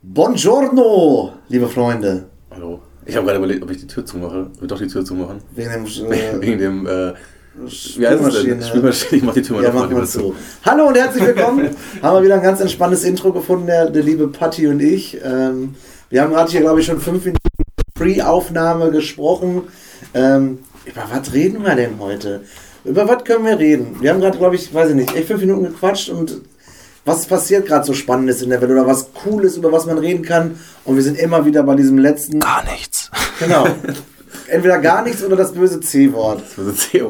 Buongiorno, liebe Freunde. Hallo. Ich habe gerade überlegt, ob ich die Tür zumache. Ich doch die Tür zumachen. Wegen dem äh, Wegen dem, äh, wie heißt es denn? Spülmaschine. Ich mach die Tür mal ja, mach mal mal zu. Hallo und herzlich willkommen. haben wir wieder ein ganz entspanntes Intro gefunden, der, der liebe Patti und ich. Ähm, wir haben gerade hier, glaube ich, schon fünf Minuten Pre-Aufnahme gesprochen. Ähm, über was reden wir denn heute? Über was können wir reden? Wir haben gerade, glaube ich, weiß ich nicht, echt fünf Minuten gequatscht und was passiert gerade so Spannendes in der Welt oder was Cooles, über was man reden kann. Und wir sind immer wieder bei diesem letzten. Gar nichts. Genau. Entweder gar nichts oder das böse C-Wort. Das böse C,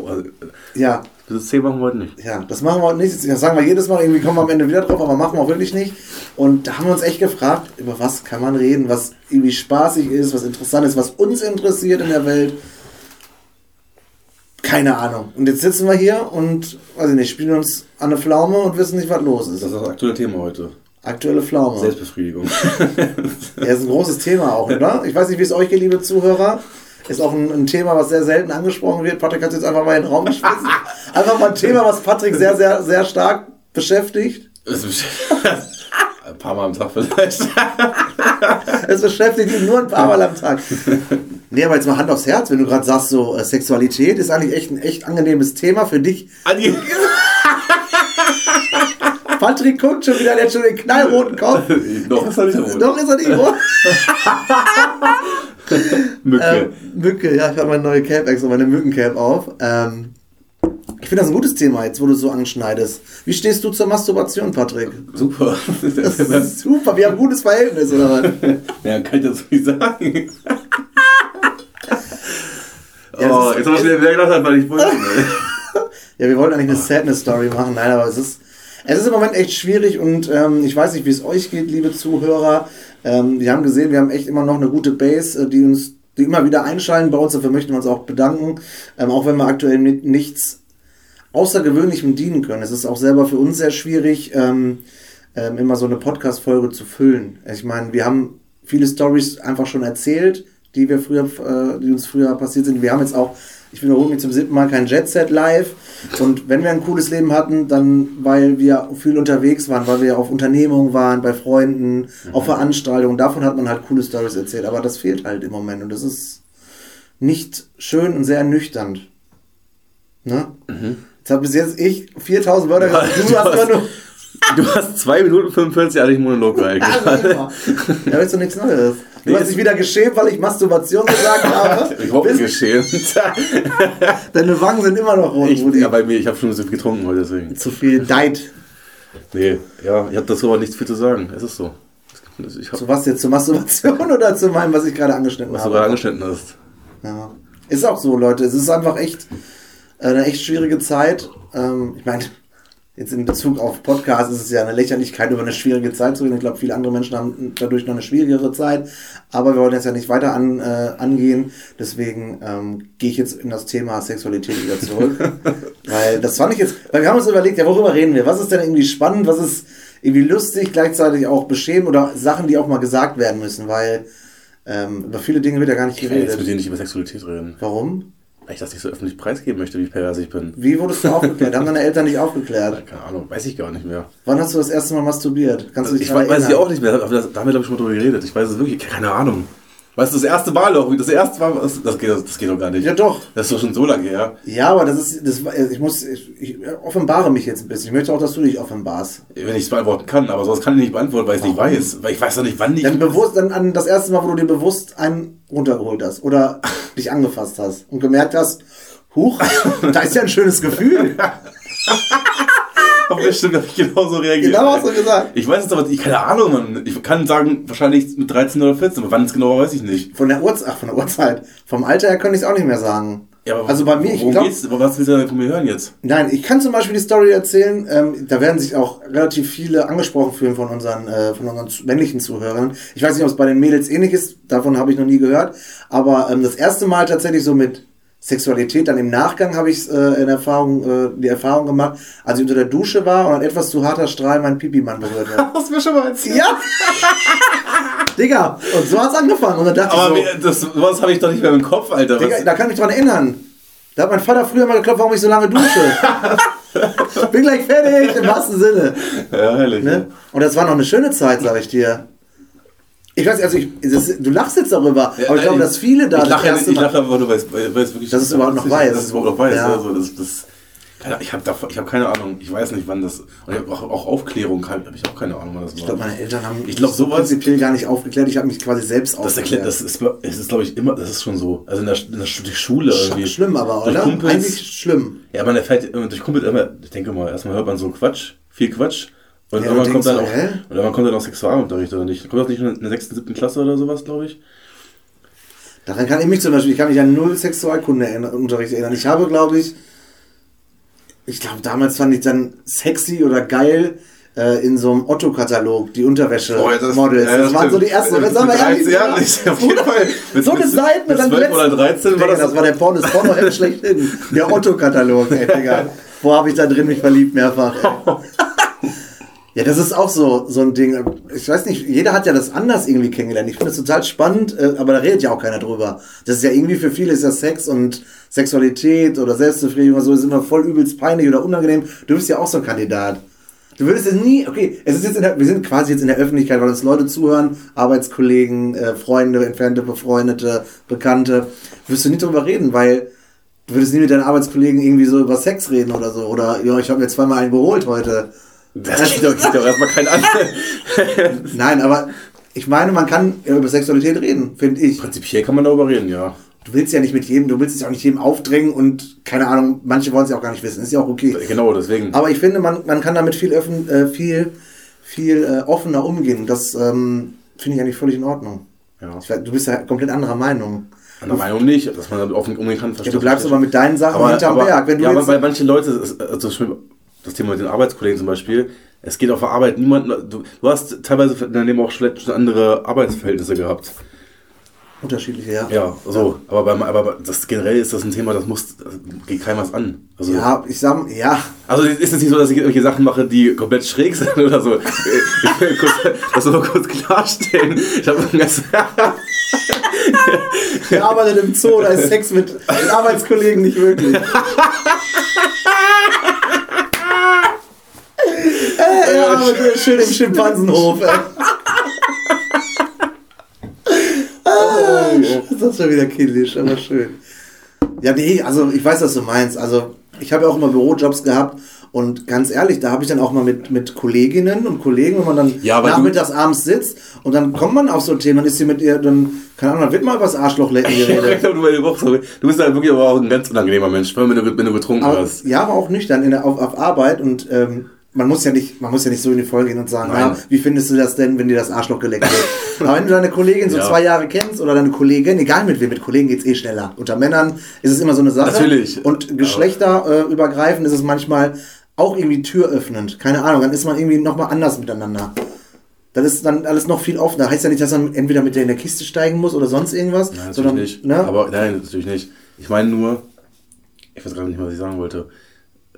Ja, das böse C machen wir heute nicht. ja, das machen wir heute nicht. Das sagen wir jedes Mal, irgendwie kommen wir am Ende wieder drauf, aber machen wir auch wirklich nicht. Und da haben wir uns echt gefragt, über was kann man reden, was irgendwie spaßig ist, was interessant ist, was uns interessiert in der Welt. Keine Ahnung. Und jetzt sitzen wir hier und, weiß ich nicht, spielen uns an eine Pflaume und wissen nicht, was los Das ist. ist das aktuelle Thema heute. Aktuelle Pflaume. Selbstbefriedigung. Ja, ist ein großes Thema auch, oder? Ich weiß nicht, wie es euch geht, liebe Zuhörer. Ist auch ein, ein Thema, was sehr selten angesprochen wird. Patrick hat es jetzt einfach mal in den Raum geschmissen. Einfach mal ein Thema, was Patrick sehr, sehr, sehr stark beschäftigt. Ist- Ein paar Mal am Tag vielleicht. Es beschäftigt ihn nur ein paar Mal am Tag. Nee, aber jetzt mal Hand aufs Herz, wenn du gerade sagst, so äh, Sexualität ist eigentlich echt ein echt angenehmes Thema für dich. Ange- Patrick guckt schon wieder, der hat schon den knallroten Kopf. Noch ist er nicht rot. Doch ist er nicht rot. Mücke. Ähm, Mücke, ja, ich habe meine neue Cap extra, meine Mückencap auf. Ähm, ich finde das ein gutes Thema jetzt, wo du so anschneidest. Wie stehst du zur Masturbation, Patrick? Super. Das ist super, wir haben ein gutes Verhältnis, oder was? Ja, kann ich dazu nicht sagen. Ja, oh, das jetzt habe ich mir gedacht weil ich wollte. Ja, wir wollten eigentlich eine Sadness-Story machen, nein, aber es ist, es ist im Moment echt schwierig und ähm, ich weiß nicht, wie es euch geht, liebe Zuhörer. Ähm, wir haben gesehen, wir haben echt immer noch eine gute Base, äh, die uns die immer wieder einschalten bei uns. Dafür möchten wir uns auch bedanken, ähm, auch wenn wir aktuell mit nichts Außergewöhnlichem dienen können. Es ist auch selber für uns sehr schwierig, ähm, ähm, immer so eine Podcast-Folge zu füllen. Ich meine, wir haben viele Stories einfach schon erzählt, die wir früher, äh, die uns früher passiert sind. Wir haben jetzt auch, ich wiederhole mich zum siebten Mal, kein Jet Set live. Und wenn wir ein cooles Leben hatten, dann weil wir viel unterwegs waren, weil wir auf Unternehmungen waren, bei Freunden, auf Veranstaltungen. Davon hat man halt coole Stories erzählt. Aber das fehlt halt im Moment und das ist nicht schön und sehr ernüchternd. Ne? Jetzt habe bis jetzt ich 4000 Wörter gesagt. Du Du hast immer nur. Du hast 2 Minuten 45 hatte ich Monolog gehalten. Ja, aber ist doch nichts Neues. Du Nee, hast dich wieder geschämt, weil ich Masturbation gesagt habe. Ich mich Bist- geschämt. Deine Wangen sind immer noch rot, Ich, Rudi. ja, bei mir, ich habe schon so viel getrunken heute, deswegen. Zu viel Diet. Nee, ja, ich habe dazu aber nichts viel zu sagen. Es ist so. Ich Zu was jetzt? Zur Masturbation oder zu meinem, was ich gerade angeschnitten was du habe? gerade angeschnitten hast. Ja. Ist auch so, Leute. Es ist einfach echt eine echt schwierige Zeit. Ähm, ich meine, jetzt in Bezug auf Podcast ist es ja eine Lächerlichkeit, über eine schwierige Zeit zu reden. Ich glaube, viele andere Menschen haben dadurch noch eine schwierigere Zeit. Aber wir wollen jetzt ja nicht weiter an, äh, angehen. Deswegen ähm, gehe ich jetzt in das Thema Sexualität wieder zurück. weil das fand ich jetzt, weil wir haben uns überlegt, ja, worüber reden wir? Was ist denn irgendwie spannend? Was ist irgendwie lustig, gleichzeitig auch beschämend oder Sachen, die auch mal gesagt werden müssen? Weil ähm, über viele Dinge wird ja gar nicht Ich will jetzt mit geredet. dir nicht über Sexualität reden. Warum? Weil ich das nicht so öffentlich preisgeben möchte, wie pervers ich bin. Wie wurdest du aufgeklärt? Haben deine Eltern nicht aufgeklärt? Keine Ahnung, weiß ich gar nicht mehr. Wann hast du das erste Mal masturbiert? Kannst du dich Ich weiß, weiß ich auch nicht mehr, aber das, da haben wir glaube ich schon mal drüber geredet. Ich weiß es wirklich, keine Ahnung. Weißt du, das erste Mal auch, das erste Mal, das, das, geht, das geht doch gar nicht. Ja, doch. Das ist doch schon so lange her. Ja, aber das ist, das, ich muss, ich, ich offenbare mich jetzt ein bisschen. Ich möchte auch, dass du dich offenbarst. Wenn ich es beantworten kann, aber sowas kann ich nicht beantworten, weil ich es nicht weiß. Weil ich weiß doch nicht, wann ich. Dann bewusst, dann an das erste Mal, wo du dir bewusst einen runtergeholt hast oder dich angefasst hast und gemerkt hast, huch, da ist ja ein schönes Gefühl. Aber bestimmt habe ich genauso reagiert. Genau hast du gesagt. Ich weiß es aber, ich keine Ahnung, Mann. Ich kann sagen, wahrscheinlich mit 13 oder 14, aber wann es genau war, weiß ich nicht. Von der Uhrzeit, ach, von der Uhrzeit. Vom Alter her könnte ich es auch nicht mehr sagen. Ja, aber also bei mir, ich glaube, was willst du denn von mir hören jetzt? Nein, ich kann zum Beispiel die Story erzählen. Ähm, da werden sich auch relativ viele angesprochen fühlen von unseren, äh, von unseren männlichen Zuhörern. Ich weiß nicht, ob es bei den Mädels ähnlich ist. Davon habe ich noch nie gehört. Aber ähm, das erste Mal tatsächlich so mit Sexualität, dann im Nachgang habe ich äh, in Erfahrung, äh, die Erfahrung gemacht, als ich unter der Dusche war und ein etwas zu harter Strahl meinen Pipi-Mann berührt hat. Hast du mir schon mal erzählt? ja! Digga, und so hat's angefangen. Und dann dachte Aber ich so, das, sowas habe ich doch nicht mehr im Kopf, Alter. Digga, da kann ich mich dran erinnern. Da hat mein Vater früher mal geklopft, warum ich so lange dusche. Bin gleich fertig, im wahrsten Sinne. Ja, herrlich. Ne? Und das war noch eine schöne Zeit, sag ich dir. Ich weiß, also ich, das, du lachst jetzt darüber, aber ich glaube, dass viele da Ich lache, das erste ich Mal- lache weil es weil es wirklich. Dass es überhaupt noch ich- weiß. Dass es überhaupt noch weiß. Ja. Ja. Also das, das, ich habe ich hab keine Ahnung. Ich weiß nicht, wann das. Und ich auch, auch Aufklärung habe ich auch keine Ahnung, wann das war. Ich glaube, meine Eltern haben Ich glaub, sowas- prinzipiell gar nicht aufgeklärt. Ich habe mich quasi selbst das erklärt, aufgeklärt. das ist, es ist glaube ich immer, das ist schon so. Also in der, in der Schule irgendwie. Schlimm aber, oder? Kumpels. Eigentlich schlimm. Ja, man erfährt immer durch Kumpel immer, ich denke mal, erstmal hört man so Quatsch, viel Quatsch. Und Ja, irgendwann kommt dann auch, irgendwann kommt dann auch Sexualunterricht oder nicht? Kommt das nicht in der 6., 7. Klasse oder sowas, glaube ich? Daran kann ich mich zum Beispiel, ich kann mich an null Sexualkundeunterricht erinnern. Ich habe, glaube ich, ich glaube, damals fand ich dann sexy oder geil äh, in so einem Otto-Katalog die Unterwäsche-Models. das, waren so die ersten. Jetzt sagen wir ehrlich, ja, nicht, auf jeden Fall. Mit- so eine mit- Seite mit dann 12 oder 13 war das, das war der Porno, das Porno schlechthin. Der Otto-Katalog, ey, Digga. Wo habe ich da drin mich verliebt mehrfach? Ja, das ist auch so, so ein Ding. Ich weiß nicht, jeder hat ja das anders irgendwie kennengelernt. Ich finde es total spannend, äh, aber da redet ja auch keiner drüber. Das ist ja irgendwie für viele ist ja Sex und Sexualität oder Selbstbefriedigung oder so, ist immer voll übelst peinlich oder unangenehm. Du bist ja auch so ein Kandidat. Du würdest es nie, okay, es ist jetzt der, wir sind quasi jetzt in der Öffentlichkeit, weil uns Leute zuhören, Arbeitskollegen, äh, Freunde, entfernte Befreundete, Bekannte. Würdest du nicht drüber reden, weil du würdest nie mit deinen Arbeitskollegen irgendwie so über Sex reden oder so. Oder, ja, ich habe mir zweimal einen geholt heute. Das geht doch, doch erstmal kein an. Nein, aber ich meine, man kann über Sexualität reden, finde ich. Prinzipiell kann man darüber reden, ja. Du willst ja nicht mit jedem, du willst es ja auch nicht jedem aufdrängen und keine Ahnung, manche wollen es ja auch gar nicht wissen. Ist ja auch okay. Genau, deswegen. Aber ich finde, man, man kann damit viel, öffn, äh, viel, viel äh, offener umgehen. Das ähm, finde ich eigentlich völlig in Ordnung. Ja. Ich, du bist ja komplett anderer Meinung. Der Meinung nicht, dass man damit offen umgehen kann. Ja, du bleibst aber mit deinen Sachen hinterm Berg. Wenn du ja, aber manchen Leuten, ist- also das Thema mit den Arbeitskollegen zum Beispiel, es geht auf der Arbeit niemand, du, du hast teilweise in deinem Leben auch schon andere Arbeitsverhältnisse gehabt. unterschiedliche, ja. Ja, so. Aber, beim, aber das generell ist das ein Thema, das muss, das geht keinem was an. Also, Ja, ich sag, ja, also ist es nicht so, dass ich irgendwelche Sachen mache, die komplett schräg sind oder so. Ich will kurz, das nur kurz klarstellen. Ich habe ganz, er arbeitet im Zoo, da ist Sex mit Arbeitskollegen nicht möglich. äh, er arbeitet schön im Schimpansenhof. Ah, das ist schon wieder kindisch, aber schön. Ja, nee, also ich weiß, was du meinst. Also ich habe ja auch immer Bürojobs gehabt und ganz ehrlich, da habe ich dann auch mal mit, mit Kolleginnen und Kollegen, wenn man dann Ja, nachmittags abends sitzt und dann kommt man auf so Themen, dann ist sie mit ihr, dann, keine Ahnung, dann wird mal über das Arschlochlecken geredet. du, du bist halt wirklich aber auch ein ganz unangenehmer Mensch, wenn du, wenn du getrunken Aber, hast. ja, aber auch nüchtern in der, auf, auf Arbeit und ähm, man muss ja nicht, man muss ja nicht so in die Folge gehen und sagen, Nein. ja, wie findest du das denn, wenn dir das Arschloch geleckt wird? aber wenn du deine Kollegin so Ja. zwei Jahre kennst oder deine Kollegin, egal mit wem, mit Kollegen geht's eh schneller. Unter Männern ist es immer so eine Sache. Natürlich. Und geschlechterübergreifend ist es manchmal auch irgendwie türöffnend. Keine Ahnung, dann ist man irgendwie nochmal anders miteinander. Das ist dann alles noch viel offener. Heißt ja nicht, dass man entweder mit der in der Kiste steigen muss oder sonst irgendwas. Nein, natürlich sondern, nicht. Ne? Aber nein, natürlich nicht. Ich meine nur, ich weiß gerade nicht mehr, was ich sagen wollte.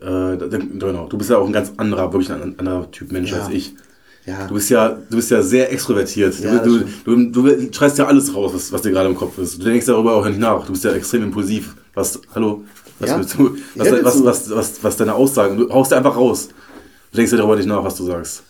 Äh, genau, du bist ja auch ein ganz anderer, wirklich ein anderer Typ Mensch Ja. als ich. ja. Du bist ja, du bist ja sehr extrovertiert. Ja, das du, du, du, du schreist ja alles raus, was, was dir gerade im Kopf ist. Du denkst darüber auch nicht nach. Du bist ja extrem impulsiv. Was, hallo, was, Ja. willst du, was, Ja, was, was, was, was deine Aussagen, du haust ja einfach raus. Du denkst ja darüber nicht nach, was du sagst.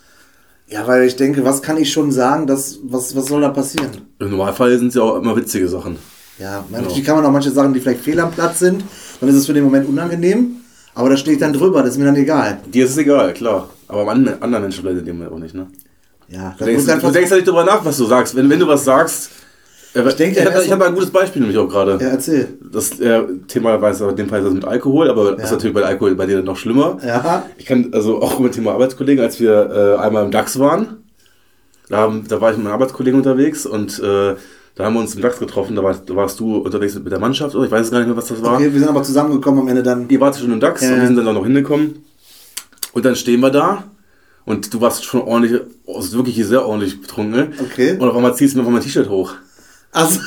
Ja, weil ich denke, was kann ich schon sagen, dass, was, was soll da passieren? Im Normalfall sind es ja auch immer witzige Sachen. Ja, natürlich kann man auch manche Sachen, die vielleicht fehl am Platz sind, dann ist es für den Moment unangenehm, aber da stehe ich dann drüber, das ist mir dann egal. Dir ist es egal, klar. Aber anderen Menschen bleibt dem auch nicht, ne? Ja, Du das denkst, muss einfach du denkst ja nicht drüber nach, was du sagst. Wenn, wenn du was sagst. Äh, ich denk ja ich habe erst- ich hab ein gutes Beispiel nämlich auch gerade. Ja, erzähl. Das äh, Thema weiß in dem Fall ist das mit Alkohol, aber das ist Ja. natürlich bei Alkohol bei dir noch schlimmer. Ja. Ich kann also auch mit dem Thema Arbeitskollegen, als wir äh, einmal im DAX waren, da, haben, da war ich mit meinem Arbeitskollegen unterwegs und äh, da haben wir uns im DAX getroffen, da, warst, da warst du unterwegs mit der Mannschaft, oder ich weiß gar nicht mehr, was das war. Okay, wir sind aber zusammengekommen am Ende dann. Ihr wart schon im DAX Ja. und wir sind dann auch noch hingekommen. Und dann stehen wir da und du warst schon ordentlich, also wirklich sehr ordentlich betrunken. ne? Okay. Und auf einmal ziehst du mir auf mein T-Shirt hoch. Also,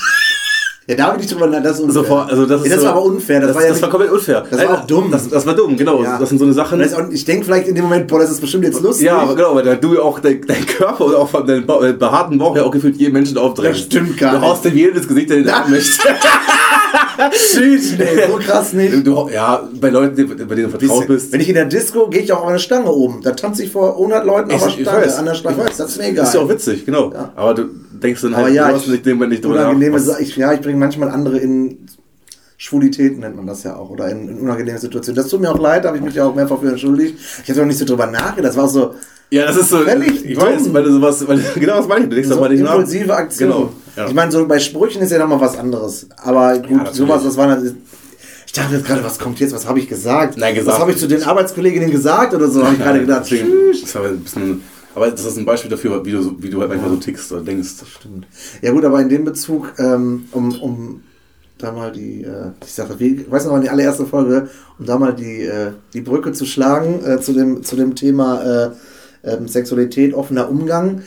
ja, da habe ich nicht drüber das ist unfair. Sofort, also das ist ja, das so- war aber unfair. Das, Das, war ja das war komplett unfair. Das war auch dumm. Das, das war dumm, genau. Ja. Das sind so eine Sachen. Und und ich denke vielleicht in dem Moment, boah, das ist bestimmt jetzt lustig. Ja, aber genau, weil du ja auch dein, dein Körper oder auch von deinem ba äh, behaarten Bauch ja auch gefühlt jeden Menschen aufdrängst. Das stimmt gar Du nicht. haust dem jeden ins Gesicht, der den haben möchte. Süß, nee, so krass nicht. Du, ja, bei Leuten, die- bei denen du vertraut bist. Wenn ich in der Disco gehe ich auch auf eine Stange oben. Da tanze ich vor 100 Leuten auf Ich- einer ich Stange, weiß. an der Stange. Das ist mir egal. Ist ja auch witzig, genau. Ja. Aber du denkst dann Aber halt, ja, du hast ich, nicht, nicht, drüber nach, was- ich, ja, ich bringe manchmal andere in Schwulität, nennt man das ja auch, oder in, in unangenehme Situationen. Das tut mir auch leid, da habe ich mich ja auch mehrfach für entschuldigt. Ich habe auch nicht so drüber nachgedacht, das war so, Ja, das ist so. Völlig ich dumm. weiß, weil du sowas, weil, genau das meine ich. Du denkst so aber nicht nach. impulsive Aktion. Genau. Ja. Ich meine, so bei Sprüchen ist ja nochmal was anderes. Aber gut, natürlich. sowas, das war natürlich- ich dachte jetzt gerade, was kommt jetzt, was habe ich gesagt? Nein, gesagt. Was habe ich zu den Arbeitskolleginnen gesagt oder so, habe ich gerade gedacht. Das ist aber, das ist ein Beispiel dafür, wie du, wie du halt manchmal so tickst oder denkst. Stimmt. Ja gut, aber in dem Bezug, ähm, um, um da mal die, äh, ich sage, wie, ich weiß noch mal die allererste Folge, um da mal die, äh, die Brücke zu schlagen äh, zu, dem, zu dem Thema äh, ähm, Sexualität, offener Umgang.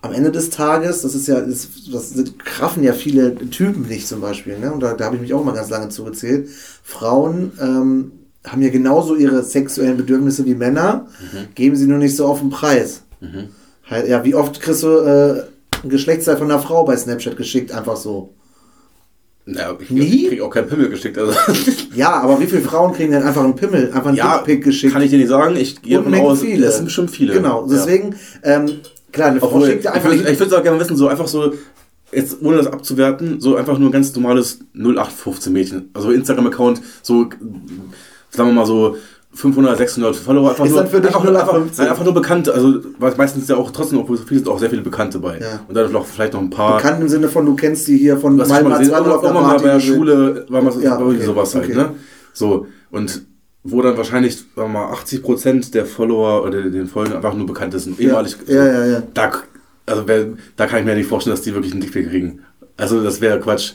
Am Ende des Tages, das ist ja, das, das sind- kraffen ja viele Typen nicht zum Beispiel, ne? Und da, da habe ich mich auch mal ganz lange zugezählt. Frauen ähm, haben ja genauso ihre sexuellen Bedürfnisse wie Männer, geben sie nur nicht so auf den Preis. Halt, ja, wie oft kriegst du äh, ein Geschlechtsteil von einer Frau bei Snapchat geschickt, einfach so. Ja, ich, Nie? ich krieg auch keinen Pimmel geschickt. Also. Ja, aber wie viele Frauen kriegen denn einfach einen Pimmel, einfach einen ja, Dickpick geschickt? kann ich dir nicht sagen. Ich gehe davon aus, viele. das sind bestimmt viele. Genau, Ja. deswegen, ähm, klar, eine Frau Obwohl, schickt einfach ich, ich würde auch gerne wissen, so einfach so, jetzt ohne das abzuwerten, so einfach nur ein ganz normales 0815 Mädchen. Also Instagram-Account, so, sagen wir mal so 500, 600 Follower. Einfach Ist nur, dann für dich einfach, nur, einfach, 0815? nein, einfach nur Bekannte. Also meistens ja auch trotzdem, obwohl viele sind auch sehr viele Bekannte bei. Ja. Und dann noch, vielleicht noch ein paar. bekannt im Sinne von, du kennst die hier von Malmazwandel irgendwann mal bei der. Schule war mal so, Ja, irgendwie okay, sowas halt, okay. ne? So, und wo dann wahrscheinlich, sagen wir mal, 80% der Follower oder den Folgen einfach nur Bekannte sind. Ehemalig. ja, ja, ja. Da, also wer, da kann ich mir nicht vorstellen, dass die wirklich einen Dickpick kriegen. Also das wäre Quatsch.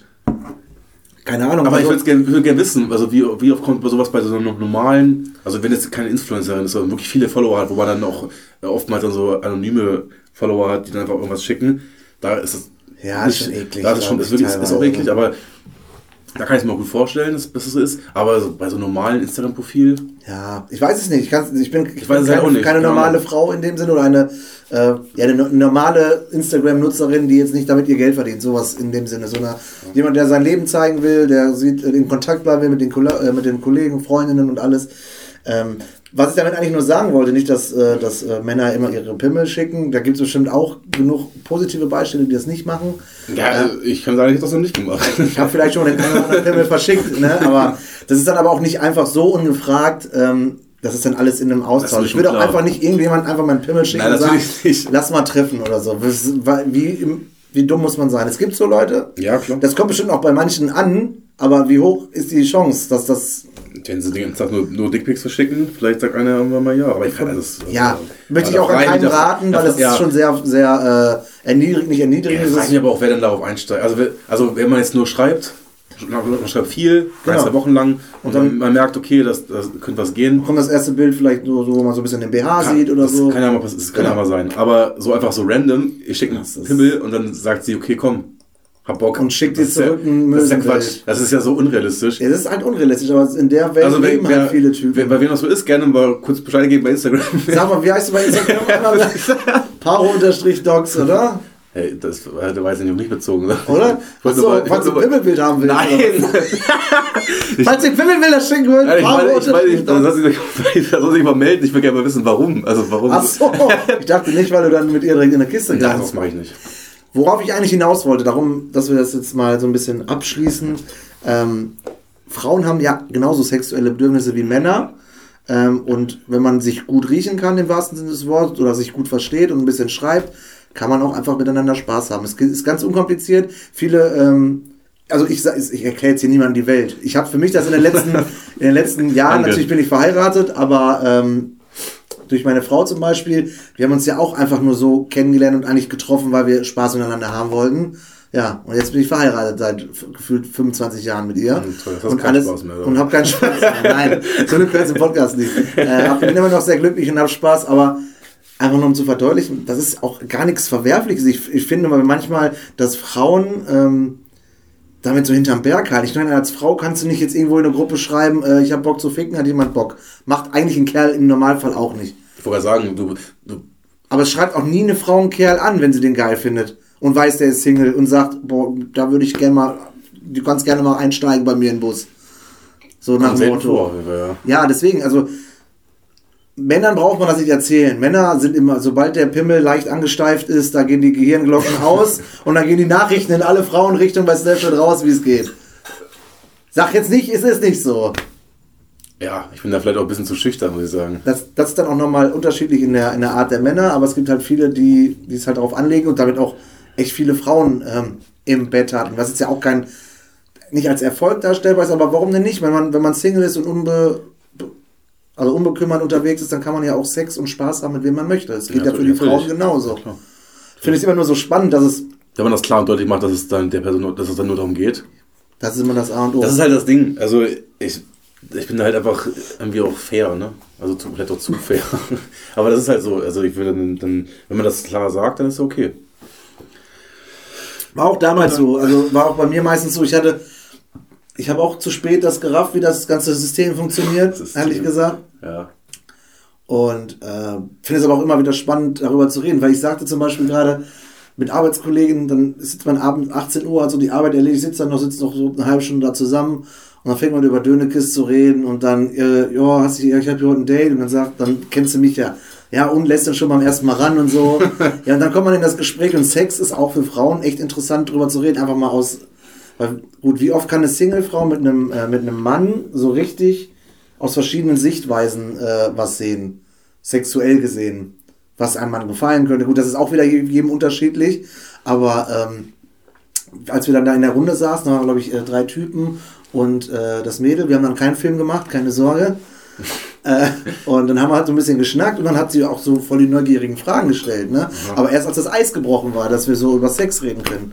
Keine Ahnung. Aber ich also- würde gerne würd gern wissen, also wie, wie oft kommt sowas bei so einem normalen, also wenn jetzt keine Influencerin ist, sondern wirklich viele Follower hat, wo man dann auch oftmals dann so anonyme Follower hat, die dann einfach irgendwas schicken, da ist es Ja, ist schon eklig, Da ist, schon, ist, ich, wirklich, ist auch eklig, aber da kann ich es mir auch gut vorstellen, dass, dass es so ist. Aber so, bei so einem normalen Instagram-Profil, Ja, ich weiß es nicht. Ich, kann's- ich bin, ich weiß bin halt keine, keine normale. Frau in dem Sinne oder eine, äh, ja, eine no- normale Instagram-Nutzerin, die jetzt nicht damit ihr Geld verdient. Sowas in dem Sinne. So eine, jemand, der sein Leben zeigen will, der sieht, in Kontakt bleiben will mit den, äh, mit den Kollegen, Freundinnen und alles. Ähm, was ich damit eigentlich nur sagen wollte, nicht, dass, äh, dass äh, Männer immer ihre Pimmel schicken. Da gibt es bestimmt auch genug positive Beispiele, die das nicht machen. ja, also ich kann sagen, ich habe das noch nicht gemacht. Ich habe vielleicht schon den anderen Pimmel verschickt, ne? aber das ist dann aber auch nicht einfach so ungefragt. Ähm, das ist dann alles in einem Austausch. Ich würde auch einfach nicht irgendjemand einfach meinen Pimmel schicken Nein, und sagen, nicht. lass mal treffen oder so. Wie, wie dumm muss man sein? Es gibt so Leute, Ja, klar. das kommt bestimmt auch bei manchen an, aber wie hoch ist die Chance, dass das... Wenn sie den ganzen Tag nur, nur Dickpics verschicken, vielleicht sagt einer irgendwann mal ja. Aber ich kann das. Ja, möchte ich auch an keinen das- raten, weil das ja. ist schon sehr, sehr äh, erniedrigend, nicht erniedrigend. Ja, ich frage mich aber auch, wer denn darauf einsteigt. Also, also wenn man jetzt nur schreibt, man schreibt viel, Genau. zwei Wochen lang, und dann- dann man merkt, okay, das, das könnte was gehen. kommt das erste Bild vielleicht so, so wo man so ein bisschen den BH sieht oder das so. Kann ja mal, das kann ja Genau. mal sein. Aber so einfach so random, ich schicke einen Das Pimmel und dann sagt sie, okay, komm, hab Bock. Und schickt dir ja- zurück ein Das ist ja. Quatsch. Das ist ja so unrealistisch. Ja, das ist halt unrealistisch, aber in der Welt Also wer, leben wer, halt viele Typen. wer, bei wem das so ist, gerne mal kurz Bescheid geben bei Instagram. Sag mal, wie heißt du bei Instagram? Paro-Docs, oder? Hey, das äh, da weiß ich nicht, ob nicht bezogen. Oder? Ich Achso, mal- ich falls du ein Pimmelbild haben willst. Nein! Falls ihr Pimmelbilder schicken wollt, Nein, ich meine, ich meine, ich, soll sich soll sich mal melden. Ich will gerne mal wissen, warum. Also warum. Ach so, ich dachte nicht, weil du dann mit ihr direkt in der Kiste Nein, das mache ich nicht. Worauf ich eigentlich hinaus wollte, darum, dass wir das jetzt mal so ein bisschen abschließen. Ähm, Frauen haben ja genauso sexuelle Bedürfnisse wie Männer. Ähm, und wenn man sich gut riechen kann, im wahrsten Sinne des Wortes, oder sich gut versteht und ein bisschen schreibt, kann man auch einfach miteinander Spaß haben. Es ist ganz unkompliziert. Viele, ähm, also ich, ich erkläre jetzt hier niemandem die Welt. Ich habe für mich das in den letzten, in den letzten Jahren, natürlich bin ich verheiratet, aber ähm, durch meine Frau zum Beispiel, wir haben uns ja auch einfach nur so kennengelernt und eigentlich getroffen, weil wir Spaß miteinander haben wollten. Ja, und jetzt bin ich verheiratet seit gefühlt 25 Jahren mit ihr. Und toll, und alles Spaß mehr, oder? und hab keinen Spaß mehr. Nein, so eine kurze Podcast nicht. Äh, hab- bin immer noch sehr glücklich und habe Spaß, aber einfach nur um zu verdeutlichen, das ist auch gar nichts Verwerfliches. Ich, ich finde manchmal, dass Frauen ähm, damit so hinterm Berg halten. Ich meine, als Frau kannst du nicht jetzt irgendwo in eine Gruppe schreiben, äh, ich habe Bock zu ficken, hat jemand Bock. Macht eigentlich ein Kerl im Normalfall auch nicht. Ich wollte gerade sagen, du, du Aber es schreibt auch nie eine Frau einen Kerl an, wenn sie den geil findet und weiß, der ist Single und sagt, boah, da würde ich gerne mal du kannst gerne mal einsteigen bei mir in den Bus. So nach dem Motto. vor, ja. Ja, deswegen, also Männern braucht man das nicht erzählen. Männer sind immer, sobald der Pimmel leicht angesteift ist, da gehen die Gehirnglocken aus und dann gehen die Nachrichten in alle Frauenrichtungen bei Snapchat raus, wie es geht. Sag jetzt nicht, es ist nicht so. Ja, ich bin da vielleicht auch ein bisschen zu schüchtern, muss ich sagen. Das, das ist dann auch nochmal unterschiedlich in der, in der Art der Männer, aber es gibt halt viele, die, die es halt darauf anlegen und damit auch echt viele Frauen ähm, im Bett hatten. Was jetzt ja auch kein, nicht als Erfolg darstellbar ist, aber warum denn nicht? Wenn man, wenn man Single ist und unbe, also unbekümmert unterwegs ist, dann kann man ja auch Sex und Spaß haben, mit wem man möchte. Das geht Ja, ja, für die. Frauen genauso. Klar. Ich finde es immer nur so spannend, dass es, Wenn man das klar und deutlich macht, dass es dann der Person, nur- dass es dann nur darum geht. das ist immer das A und O. Das ist halt das Ding. Also ich, ich bin halt einfach irgendwie auch fair, ne? Also zu, vielleicht auch zu fair. Aber das ist halt so. Also ich würde dann, dann, wenn man das klar sagt, dann ist es okay. War auch damals so. Also war auch bei mir meistens so. Ich hatte, ich habe auch zu spät das gerafft, wie das ganze System funktioniert, System. ehrlich gesagt. Ja. Und äh, finde es aber auch immer wieder spannend, darüber zu reden, weil ich sagte zum Beispiel gerade mit Arbeitskollegen, dann sitzt man abends 18 Uhr, hat so die Arbeit erledigt, sitzt dann noch, sitzt noch so eine halbe Stunde da zusammen und dann fängt man über Dönekis zu reden und dann, äh, ja, hast du, ich habe hier heute ein Date und dann sagt, dann kennst du mich ja. Ja, und lässt dann schon beim ersten Mal ran und so. ja, und dann kommt man in das Gespräch und Sex ist auch für Frauen echt interessant, drüber zu reden, einfach mal aus, weil, gut, wie oft kann eine Singlefrau mit einem, äh, mit einem Mann so richtig aus verschiedenen Sichtweisen äh, was sehen, sexuell gesehen, was einem Mann gefallen könnte. Gut, das ist auch wieder je- jedem unterschiedlich, aber ähm, als wir dann da in der Runde saßen, da waren glaube ich äh, drei Typen und äh, das Mädel, wir haben dann keinen Film gemacht, keine Sorge. äh, und dann haben wir halt so ein bisschen geschnackt und dann hat sie auch so voll die neugierigen Fragen gestellt, ne? Aber erst als das Eis gebrochen war, dass wir so über Sex reden können.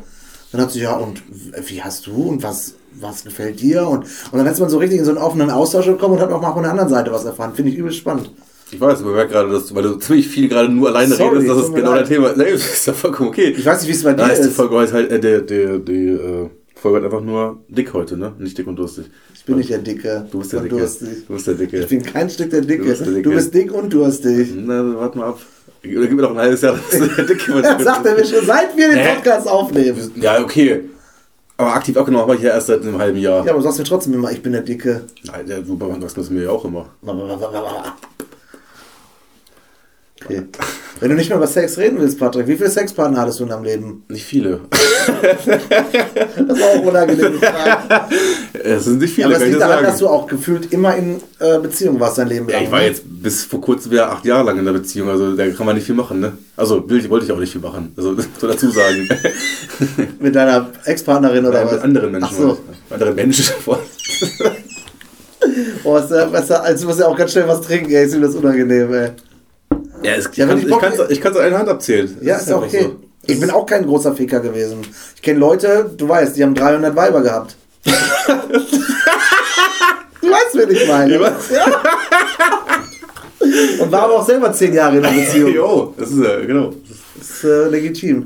Dann hat sie, ja, und wie hast du und was, was gefällt dir? Und, und dann ist man so richtig in so einen offenen Austausch gekommen und hat auch mal von der anderen Seite was erfahren. Finde ich übel spannend. Ich weiß, aber ich merke gerade, dass du, weil du ziemlich viel gerade nur alleine Sorry, redest, das ist genau dein. Thema. Nee, das ist ja vollkommen okay. Ich weiß nicht, wie es bei dir Da ist die. Folge heute halt, äh, der, der, die äh, Folge hat einfach nur dick heute, ne? Nicht dick und durstig. Ich bin nicht der Dicke. Du bist der Dicke. durstig. Du bist der Dicke. Ich bin kein Stück der Dicke. Du bist der Dicke. Du bist dick und durstig. Na, warte mal ab. Oder gib mir noch ein halbes Jahr, dass du der Dicke wird. Das sagt er mir schon, seit wir den? Podcast aufnehmen. Ja, okay. Aber aktiv abgenommen habe ich ja erst seit einem halben Jahr. Ja, aber du sagst mir trotzdem immer, ich bin der Dicke. Nein, der, du sagst mir ja auch immer. Okay. Wenn du nicht mehr über Sex reden willst, Patrick, wie viele Sexpartner hattest du in deinem Leben? Nicht viele. Das war auch unangenehm. Es sind nicht Ja, viele, aber es liegt daran, dass sagen. du auch gefühlt immer in äh, Beziehung warst dein Leben Ja, lang. ich war ne? jetzt bis vor kurzem wieder acht Jahre lang in der Beziehung, also da kann man nicht viel machen, ne? Also will, wollte ich auch nicht viel machen, also so dazu sagen. Mit deiner Ex-Partnerin oder Nein, was? mit anderen Menschen. Ach so. Mit anderen Menschen. Oh, ist ja, ist ja, also du musst ja auch ganz schnell was trinken, ey. Ist mir das unangenehm, ey. Ja, es, Ja, ich kann ich es Bock- ich an einer Hand abzählen. Ja, Das ist ja einfach okay. so. Ich bin auch kein großer Ficker gewesen. Ich kenne Leute, du weißt, die haben 300 Weiber gehabt. du weißt, wen ich meine. Ja. Und war aber auch selber 10 Jahre in einer Beziehung. Jo, das ist ja, genau. Das ist äh, legitim.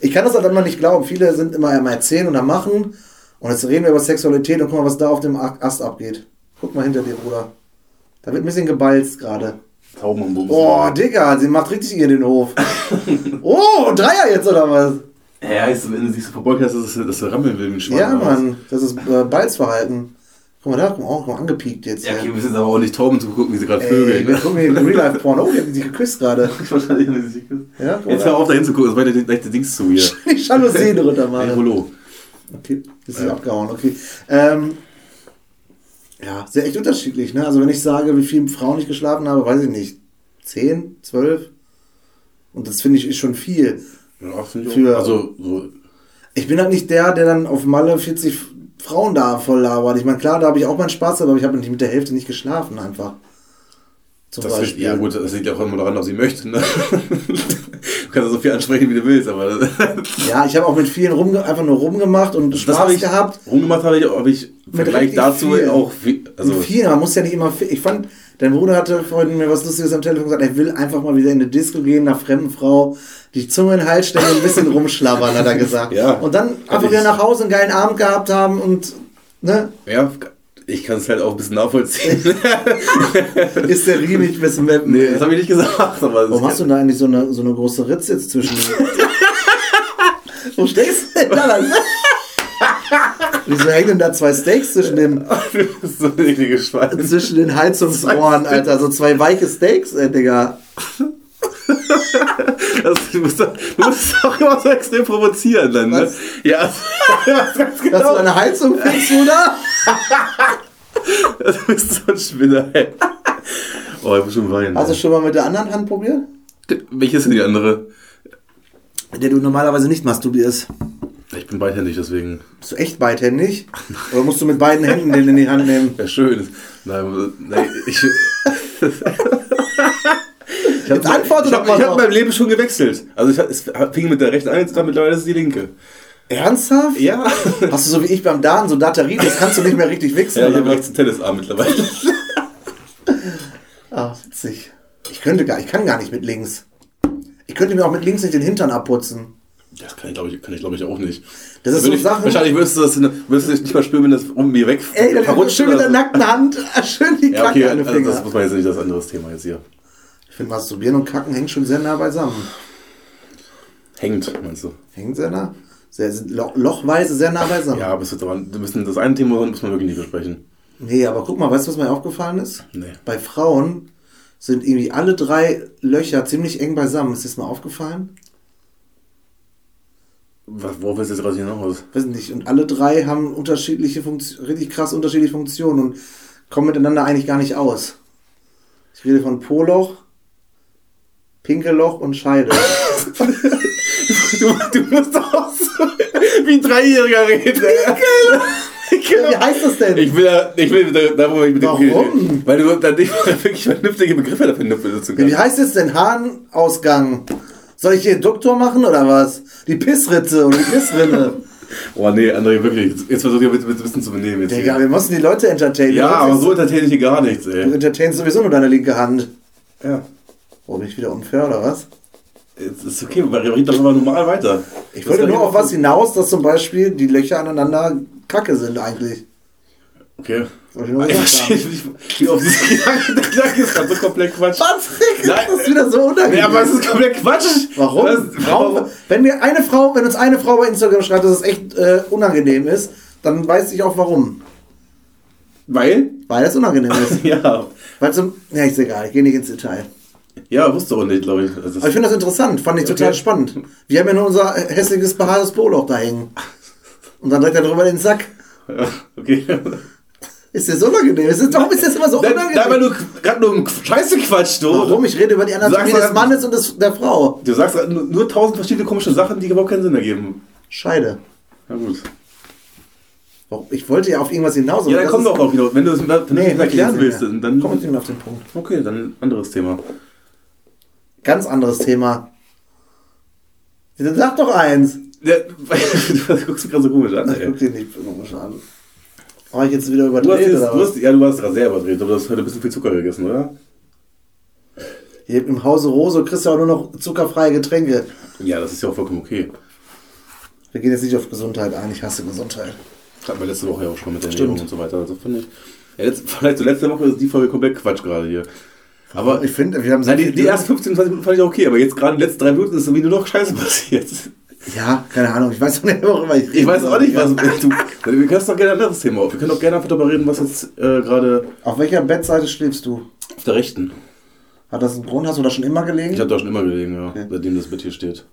Ich kann das halt immer nicht glauben. Viele sind immer am Erzählen und am Machen. Und jetzt reden wir über Sexualität und guck mal, was da auf dem Ast abgeht. Guck mal hinter dir, Bruder. Da wird ein bisschen gebalzt gerade. Tauben und Bums. Oh, Digga, sie macht richtig ihr den Hof. oh, Dreier jetzt oder was? Ja, ist, wenn du sich so verbeugt hast, dass du rammeln will, mit Ja, Mann, das ist äh, Balzverhalten. Guck mal da, guck mal, guck mal angepiekt jetzt. Ja, hier. okay, wir müssen aber auch nicht Tauben zu gucken, wie sie gerade vögeln. wir gucken hier in Real Life Porn. Oh, die haben sich geküsst gerade. Wahrscheinlich haben sie sich geküsst. Ja, guck Jetzt hör auf, da hinzugucken, das war der Dings zu hier. Die Jalousien runter Hey, machen. Rollo. Okay, ist sie Ja. abgehauen, okay. Ähm, ja, sehr echt unterschiedlich, ne? Also wenn ich sage, wie viele Frauen ich geschlafen habe, weiß ich nicht. Zehn, zwölf? Und das finde ich ist schon viel. Ja, finde ich Für- auch. Also, so, Ich bin halt nicht der, der dann auf Malle 40 Frauen da voll labert. Ich meine, klar, da habe ich auch meinen Spaß, aber ich habe mit der Hälfte nicht geschlafen einfach. Zum das Beispiel. ja gut, das liegt ja auch immer daran, ob sie möchte. Ne? du kannst so viel ansprechen, wie du willst, aber Ja, ich habe auch mit vielen rumge einfach nur rumgemacht und Spaß ich gehabt. rumgemacht habe ich, habe ich im Mit Vergleich dazu viel. auch viel, also Also viel, man muss ja nicht immer. fi- Ich fand, dein Bruder hatte vorhin mir was Lustiges am Telefon gesagt, er will einfach mal wieder in eine Disco gehen, nach fremden Frau, die Zunge in den Hals stecken und ein bisschen rumschlabbern, hat er gesagt. Ja. Und dann einfach wieder nach Hause einen geilen Abend gehabt haben und, ne, ja, ich kann es halt auch ein bisschen nachvollziehen. ist der Riemig bis mit. nee, das habe ich nicht gesagt, aber Warum hast du da eigentlich so eine, so eine große Ritze jetzt zwischen. Wo stehst du denn da? Wieso hängen denn da zwei Steaks zwischen ist so zwischen den Heizungsrohren, Alter? So zwei weiche Steaks, ey, Digga. Das, du, musst doch, du musst auch immer so extrem provozieren dann, ne? Was? Ja, ganz Dass du genau. eine Heizung findest, oder? Du bist so ein Spinner, ey. Oh, ich muss schon weinen. Hast du schon mal mit der anderen Hand probiert? Welche ist denn die andere? Der du normalerweise nicht masturbierst. Ich bin beidhändig, deswegen. Bist du echt beidhändig? Oder musst du mit beiden Händen den in die Hand nehmen? Ja, schön. Nein, nein ich. Ich Jetzt habe antworte doch hab, mal ich hab noch. mein Leben schon gewechselt. Also ich, es fing mit der rechten an, jetzt mittlerweile ist es die linke. Ernsthaft? Ja. Hast du so wie ich beim Daten so Daterie, das kannst du nicht mehr richtig Ja, wechseln. ich habe rechts einen Tennisarm mittlerweile. ah, witzig. Ich könnte gar, ich kann gar nicht mit links. Ich könnte mir auch mit links nicht den Hintern abputzen. Das kann ich, glaube ich, kann ich, glaube ich, auch nicht. Das ist so ich, Sachen- Wahrscheinlich würdest du das würdest du nicht mal spüren, wenn das um mir weg Ey, dann verrutscht schön mit der nackten Hand, schön die Ja, Kacke okay, an den also Finger. das muss man jetzt nicht das ist ein anderes Thema jetzt hier. Finde, Masturbieren und Kacken hängen schon sehr nah beisammen. Hängt, meinst du? Hängen sehr nah? Sehr, lo lochweise sehr nah beisammen. Ja, bist du dran. Wir müssen das eine Thema muss man wirklich nicht besprechen. Nee, aber guck mal, weißt du, was mir aufgefallen ist? Nee. Bei Frauen sind irgendwie alle drei Löcher ziemlich eng beisammen. Ist das mal aufgefallen? Was, worauf du jetzt gerade hinaus? Weiß nicht. Und alle drei haben unterschiedliche Funktionen, richtig krass unterschiedliche Funktionen und kommen miteinander eigentlich gar nicht aus. Ich rede von Po-Loch, Pinkelloch und Scheide. Du, du musst auch so wie ein Dreijähriger reden. Wie heißt das denn? Ich will da, ich will da, da wo ich mit dem Warum? Weil du dann nicht wirklich vernünftige Begriffe dafür benutzen Wie kannst. heißt es denn? Harnausgang. Soll ich hier Doktor machen oder was? Die Pissritze oder die Pissrinne. Oh nee, André, wirklich. Jetzt versuch ich ein bisschen zu benehmen. Jetzt Digga, wir müssen die Leute entertainen. Ja, Du aber so entertaine ich hier gar nichts, Du ey. entertainst sowieso nur deine linke Hand. Ja. Oh, bin ich wieder unfair oder was? Jetzt ist okay, wir reden doch immer normal weiter. Ich wollte nur auf was hinaus, dass zum Beispiel die Löcher aneinander kacke sind eigentlich. Okay. Ich verstehe nicht, wie auf diesen Gedanken, der Gedanke ist gerade so komplett Quatsch. Patrick, Nein. das ist wieder so unangenehm. Nee, aber es ist komplett Quatsch. Warum? Was? Frau, wenn mir eine Frau, wenn uns eine Frau bei Instagram schreibt, dass es echt äh, unangenehm ist, dann weiß ich auch warum. Weil? Weil es unangenehm ist. Ja. Weil zum, ja, ist egal, ich gehe nicht ins Detail. Ja, wusste auch nicht, glaube ich. Also Aber ich finde das interessant, fand ich total Okay. spannend. Wir haben ja nur unser hässliches, behaartes Poloch da hängen. Und dann direkt darüber den Sack. ja, okay. Ist das unangenehm? Ist das, warum ist das immer so Da, unangenehm? da weil du gerade nur um Scheiße quatscht, du. Warum? Ich rede über die Anatomie des Mannes und des, der Frau. Du sagst nur, nur tausend verschiedene komische Sachen, die überhaupt keinen Sinn ergeben. Scheide. Na gut. Warum? Ich wollte ja auf irgendwas hinaus. Ja, dann komm doch auch wieder. Wenn du es Nee, erklären willst, dann. Komm jetzt nicht mehr auf den Punkt. Okay, dann anderes Thema. Ganz anderes Thema. Sag doch eins. Ja, du guckst mich gerade so komisch an. Ich guck dir nicht komisch an. War ich jetzt wieder Du überdreht jetzt, oder du hast, ja, du hast gerade sehr überdreht, aber du hast heute ein bisschen viel Zucker gegessen, oder? Hier im Hause Rose kriegst du auch nur noch zuckerfreie Getränke. Ja, das ist ja auch vollkommen okay. Wir gehen jetzt nicht auf Gesundheit ein. Ich hasse Gesundheit. Hatten wir letzte Woche ja auch schon mit der. Ernährung und so weiter. Also finde ich. Ja, letzt, vielleicht so letzte Woche ist die Folge komplett Quatsch gerade hier. Aber ich finde, wir haben so Nein, die, die ersten 15, 20 Minuten fand ich okay, aber jetzt gerade die letzten drei Minuten ist irgendwie nur noch Scheiße passiert. Ja, keine Ahnung. Ich weiß auch nicht, worüber ich rede. Ich weiß auch nicht, was. Du, wir können doch gerne ein anderes Thema auf. Wir können auch gerne einfach darüber reden, was jetzt äh, gerade Auf welcher Bettseite schläfst du? auf der rechten. Hat das einen Grund? Hast du da schon immer gelegen? Ich habe da schon immer gelegen, ja, Okay. seitdem das Bett hier steht.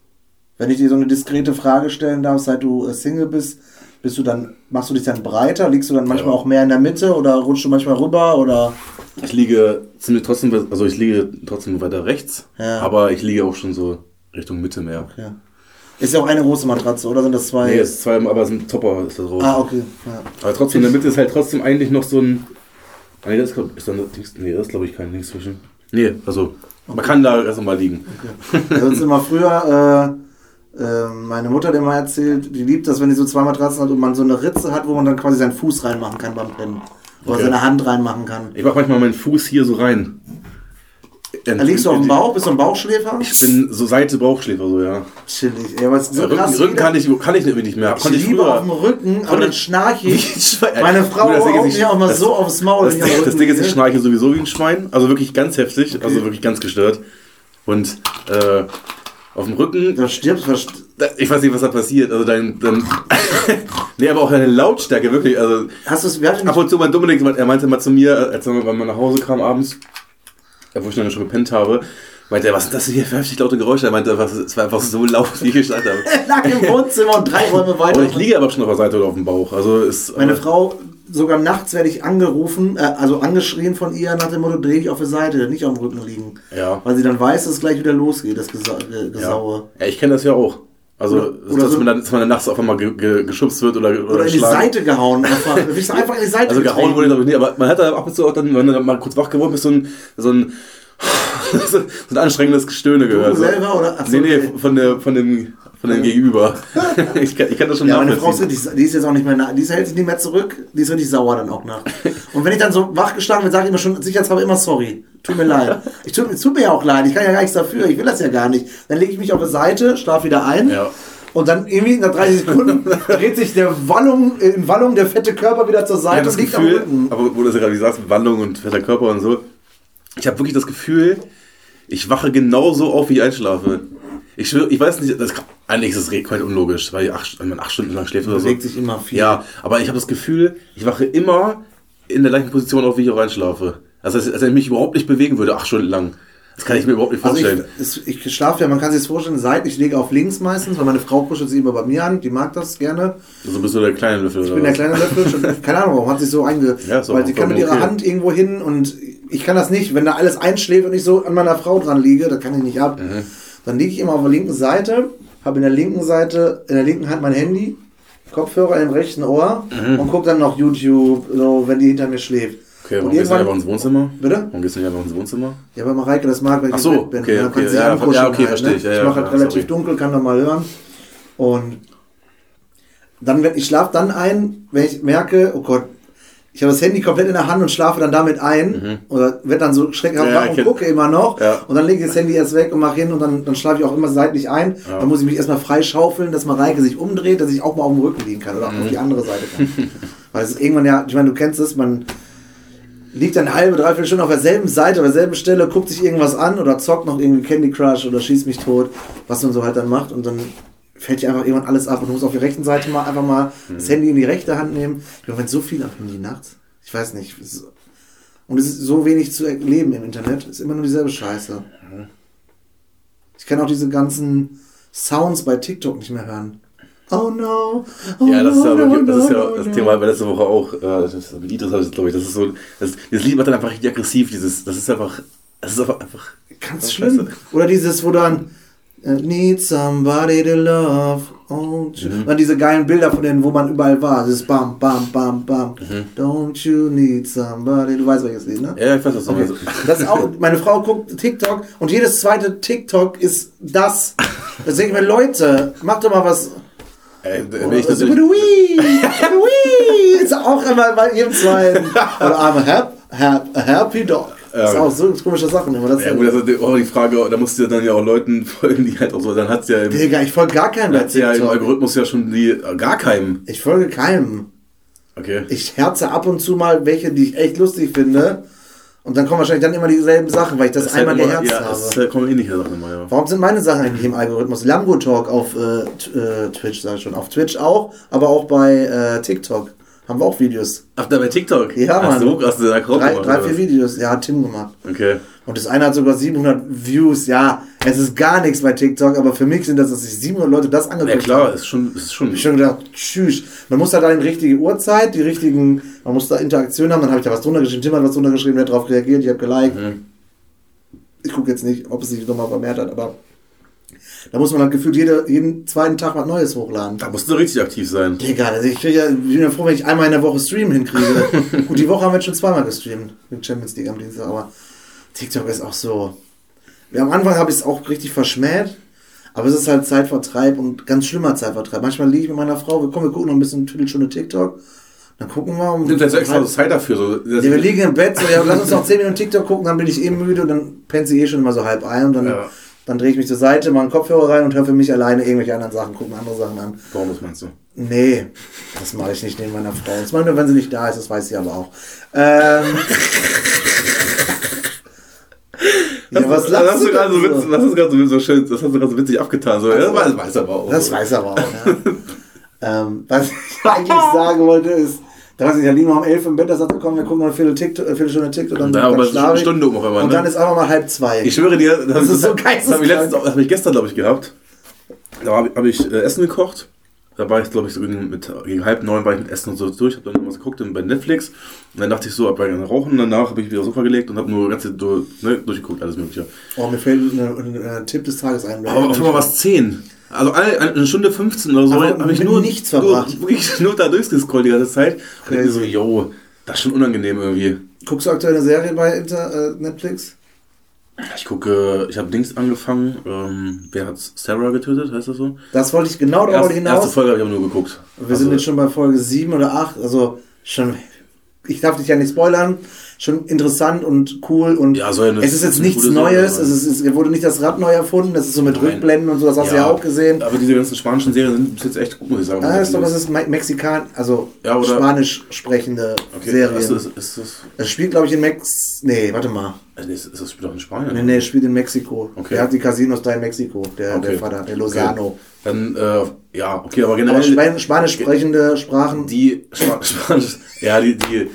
Wenn ich dir so eine diskrete Frage stellen darf, seit du äh, Single bist, bist du dann, machst du dich dann breiter? Liegst du dann manchmal Ja. auch mehr in der Mitte oder rutschst du manchmal rüber oder? Ich liege ziemlich trotzdem, also ich liege trotzdem weiter rechts, Ja. aber ich liege auch schon so Richtung Mitte mehr. Ja. Ist ja auch eine große Matratze, oder sind das zwei? Nee, es ist zwei, aber es ist ein Topper ist da drauf. ah, okay. Ja. Aber trotzdem, in der Mitte ist halt trotzdem eigentlich noch so ein. Ah, nee, das ist, glaub- ist da ein Dings, nee, das ist glaube ich kein Dings zwischen. Nee, also man kann da erst mal liegen. Ja, Sonst immer früher, äh, meine Mutter hat immer erzählt, die liebt das, wenn die so zwei Matratzen hat und man so eine Ritze hat, wo man dann quasi seinen Fuß reinmachen kann beim Pennen. Oder Okay. seine Hand reinmachen kann. Ich mach manchmal meinen Fuß hier so rein. Da liegst du auf dem Bauch, bist du ein Bauchschläfer? Ich bin so Seite Bauchschläfer, so ja. Chillig. Ey, ist so Rücken, krass. Rücken kann ich, kann ich irgendwie nicht mehr. ich Konnte ich liebe früher. auf dem Rücken, aber dann schnarche ich. Meine Frau das haut mir auch mal das- so aufs Maul. Das, das Rücken Ding ist, ich schnarche sowieso wie ein Schwein. Also wirklich ganz heftig. Also wirklich ganz gestört. Und äh, auf dem Rücken. Da stirbst, ich weiß nicht, was da passiert. Also dein, dein nee, aber auch deine Lautstärke, wirklich. Also, Hast du es, ab und zu mein Dominik, er meinte mal zu mir, als er mal nach Hause kam abends, wo ich dann schon gepennt habe, meinte er, was sind das hier für heftig laute Geräusche? Er meinte, was, es war einfach so laut, wie ich gesagt habe. lag im Wohnzimmer und drei Räume weiter. Aber ich liege aber schon auf der Seite oder auf dem Bauch. Also ist, Meine Frau, sogar nachts werde ich angerufen, äh, also angeschrien von ihr nach dem Motto, dreh dich auf die Seite, nicht auf dem Rücken liegen. Ja. Weil sie dann weiß, dass es gleich wieder losgeht, das Gesa äh, Gesaue. Ja, ich kenne das ja auch. Also, Oder- dass, oder so- man dann, dass man dann nachts auf einmal ge, ge, geschubst wird oder, oder, Oder in die. Seite gehauen. Einfach, du einfach in die Seite Also gehauen wurde ich glaube ich nicht, aber man hat da ab und zu auch dann, wenn du dann mal kurz wach geworden bist, so ein, so ein, so ein anstrengendes Gestöhne gehört. So. selber oder- ach so, nee, nee, okay. von, der, von dem, von dem Gegenüber. ich, kann, ich kann das schon Ja, meine Frau ist richtig, die ist jetzt auch nicht mehr, na- die ist- hält sich nicht mehr zurück, die ist richtig sauer dann auch nach. Und wenn ich dann so wachgeschlagen bin, sage ich immer schon sicherheitshalber immer sorry. Tut mir leid. Ich tut, tut mir ja auch leid, ich kann ja gar nichts dafür, ich will das ja gar nicht. Dann lege ich mich auf die Seite, schlafe wieder ein. Ja. Und dann irgendwie nach 30 Sekunden dreht sich der Wallung, in Wallung der fette Körper wieder zur Seite und liegt am Gefühl, Rücken. aber wo du gerade sagst, mit Wandlung und fetter Körper und so, ich habe wirklich das Gefühl, ich wache genauso auf, wie ich einschlafe. Ich ich weiß nicht, das, kann- eigentlich ist es komplett unlogisch, weil, ich acht, wenn man acht Stunden lang schläft oder so. Bewegt sich immer viel. Ja, aber ich habe das Gefühl, ich wache immer in der gleichen Position auf, wie ich auch einschlafe. Also, als, als wenn ich mich überhaupt nicht bewegen würde, acht Stunden lang. Das kann ich mir überhaupt nicht Also vorstellen. ich, es- ich schlafe ja, man kann sich das vorstellen, seitlich, ich lege auf links meistens, weil meine Frau kuschelt sich immer bei mir an, die mag das gerne. so bist du der kleine Löffel. Ich bin der kleine Löffel, schon, keine Ahnung, warum hat sich so einge... Ja, weil sie kann mit ihrer okay. Hand irgendwo hin und ich kann das nicht. Wenn da alles einschläft und ich so an meiner Frau dran liege, da kann ich nicht ab. Mhm. Dann liege ich immer auf der linken Seite, habe in der linken Seite, in der linken Hand mein Handy, Kopfhörer im rechten Ohr Mhm. und gucke dann noch YouTube, so, wenn die hinter mir schläft. Okay, und warum gehst du nicht einfach ins Wohnzimmer? Bitte? Warum gehst du nicht einfach ins Wohnzimmer? ja, weil Mareike das mag, wenn ich Ach so, bin. okay, dann okay, ja, ja, okay, verstehe ne? ich, ja, ich mache halt ja, relativ sorry. dunkel, kann da mal hören. Und dann, wenn ich schlafe dann ein, wenn ich merke, oh Gott, ich habe das Handy komplett in der Hand und schlafe dann damit ein. Oder werde dann so schreckhaft Mhm. Ja, wach und gucke immer noch. Ja. Und dann lege ich das Handy erst weg und mache hin und dann, dann schlafe ich auch immer seitlich ein. Dann muss ich mich erstmal frei schaufeln, dass Mareike sich umdreht, dass ich auch mal auf dem Rücken liegen kann oder auch Mhm. auf die andere Seite kann. Weil es ist irgendwann ja, ich meine, du kennst es, man liegt dann eine halbe, dreiviertel Stunde auf derselben Seite, auf derselben Stelle, guckt sich irgendwas an oder zockt noch irgendwie Candy Crush oder schießt mich tot, was man so halt dann macht und dann fällt dir einfach irgendwann alles ab und du musst auf der rechten Seite mal einfach mal das Handy in die rechte Hand nehmen. Im Moment so viel am Handy nachts. Ich weiß nicht. Und es ist so wenig zu erleben im Internet. Ist immer nur dieselbe Scheiße. Ich kann auch diese ganzen Sounds bei TikTok nicht mehr hören. Oh no. Oh Ja, das ist ja, no, das, ist ja no, das no. Thema bei letzte Woche auch. Äh, das ist, habe ich glaube ich. Das ist so. Das, dieses Lied macht dann einfach richtig aggressiv. Dieses, das ist einfach. Das ist einfach. einfach Ganz schlimm. Scheiße. Oder dieses, wo dann Need somebody to love. Oh, Mhm. Diese geilen Bilder von denen, wo man überall war. Dieses Bam, Bam, Bam, Bam. Mhm. Don't you need somebody. Du weißt, welches Lied, ne? ja, ich weiß, was Okay. Das ist auch, meine Frau guckt TikTok und jedes zweite TikTok ist das. Da denke ich mir, Leute, macht doch mal was. Ey, wenn ich Wii, ist auch immer bei jedem zweiten. Oder I'm a, hap, hap, a happy dog. Das ist auch so komische Sachen immer. Das ja, gut, das ist auch die Frage, da musst du dann ja auch Leuten folgen, die halt auch so, dann hat ja im, Digga, ich folge gar keinem bei hat's ja im TikTok. Algorithmus ja schon die, äh, gar keinem. Ich folge keinem. Okay. Ich herze ab und zu mal welche, die ich echt lustig finde. Und dann kommen wahrscheinlich dann immer dieselben Sachen, weil ich das, ist halt einmal immer- geherzt ja, habe. das halt, kommen ähnliche Sachen immer, ja. Warum sind meine Sachen eigentlich im Algorithmus? Lambo Talk auf äh, äh, Twitch, sag ich schon. Auf Twitch auch, aber auch bei äh, TikTok. Haben wir auch Videos. Ach, da bei TikTok? Ja, Ach Mann. so, hast du den Account Drei, drei vier? Videos. Ja, hat Tim gemacht. Okay. Und das eine hat sogar 700 Views. Ja, es ist gar nichts bei TikTok, aber für mich sind das, dass sich 700 Leute das angeguckt Ja klar, haben. ist schon, ist schon. Ich schon gedacht, tschüss. Man muss da die richtige Uhrzeit, die richtigen, man muss da Interaktion haben. Dann habe ich da was drunter geschrieben, Tim hat was drunter geschrieben, der hat darauf reagiert, ich habe geliked. Mhm. Ich gucke jetzt nicht, ob es sich nochmal vermehrt hat, aber da muss man halt gefühlt jede, jeden zweiten Tag was Neues hochladen. Da musst du richtig aktiv sein. Digga, also ich, krieg ja, bin ja froh, wenn ich einmal in der Woche streamen hinkriege. Gut, die Woche haben wir jetzt schon zweimal gestreamt mit Champions League am Dienstag, aber TikTok ist auch so. Ja, am Anfang habe ich es auch richtig verschmäht, aber es ist halt Zeitvertreib und ganz schlimmer Zeitvertreib. Manchmal liege ich mit meiner Frau, wir kommen, wir gucken noch ein bisschen Viertelstunde TikTok, dann gucken wir. Und Nimmt jetzt extra so Zeit dafür. So. Ja, wir liegen im Bett, so, ja, lass uns noch 10 Minuten TikTok gucken, dann bin ich eh müde und dann pennt sie eh schon immer so halb ein und dann, Ja. Dann drehe ich mich zur Seite, mache einen Kopfhörer rein und höre für mich alleine irgendwelche anderen Sachen, gucken andere Sachen an. Warum das meinst du? Nee, das mache ich nicht neben meiner Frau. Das mache ich nur, wenn sie nicht da ist, das weiß sie aber auch. Ähm, Ja, was das, lachst hast du gerade so, so? das du gerade so, so schön, das hast du gerade so witzig abgetan. So, das weiß aber auch. Das weiß er aber auch, ja. ähm, was ich eigentlich sagen wollte ist, da weiß ich, ja, liegen wir um elf im Bett, da sagt er, komm, wir gucken noch eine Viertel Viertelstunde TikTok, und dann, Ja, dann eine. Stunde um auf einmal, Und ne? dann ist einfach mal halb zwei. Ich schwöre dir, das, ist so das, das habe ich, letztens, das hab ich gestern, glaube ich, gehabt. Da habe hab ich äh, Essen gekocht. Da war ich, glaube ich, so mit, gegen halb neun war ich mit Essen und so durch. Habe dann was geguckt bei Netflix. Und dann dachte ich so, hab dann rauchen. Danach habe ich wieder aufs Sofa gelegt und habe nur ganz durch, ne, durchgeguckt, alles Mögliche. oh, mir fällt ein, ein, ein Tipp des Tages ein. Aber auf einmal war es 10. Also eine, eine Stunde 15 oder so habe ich nur, nichts nur, verbracht. wirklich nur da durchgescrollt die ganze Zeit. Und ich so, yo, das ist schon unangenehm irgendwie. Guckst du aktuell eine Serie bei Inter, äh, Netflix? Ich gucke, ich habe Dings angefangen. Ähm, wer hat Sarah getötet, heißt das so? Das wollte ich genau darauf Erst, hinaus. erste Folge habe ich aber nur geguckt. Wir sind jetzt schon bei Folge 7 oder 8, also schon, ich darf dich ja nicht spoilern, schon interessant und cool und Ja, eine- es ist jetzt nichts Serie Neues, sein. es, ist, es wurde nicht das Rad neu erfunden, das ist so mit Nein. Rückblenden und so, das hast du ja auch gesehen. Aber diese ganzen spanischen Serien sind bis jetzt echt gut, muss ich sagen. Ah, ich glaube, das ist Me Mexikan, also Ja, spanisch sprechende okay, Serien. Ist, das- ist das, Es spielt, glaube ich, in Mex... Nee, warte mal. ist, ist das Spiel doch in Spanien? Nee, nee, es spielt in Mexiko. Okay. Der hat die Casinos da in Mexiko, der, Okay. der Vater, der Lozano. Dann, äh, ja, okay, aber generell. Aber Span spanisch sprechende Sprachen... die Spa- Spanisch, ja, die, die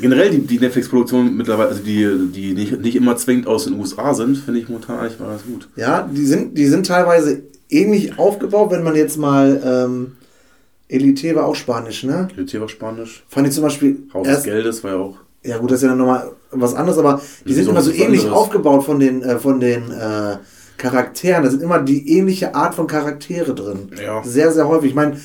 generell die, die Netflix-Produktionen mittlerweile, also die, die nicht, nicht immer zwingend aus den USA sind, finde ich momentan eigentlich mal ganz gut. Ja, die sind, die sind teilweise ähnlich aufgebaut, wenn man jetzt mal. Ähm, Elite war auch Spanisch, ne? GT war Spanisch, Fand ich zum Beispiel. Haus des Geldes war ja auch. ja, gut, das ist ja dann nochmal was anderes, aber die Wieso sind immer so ähnlich anderes? aufgebaut von den, äh, von den äh, Charakteren. Da sind immer die ähnliche Art von Charaktere drin. Ja. Sehr, sehr häufig. Ich meine,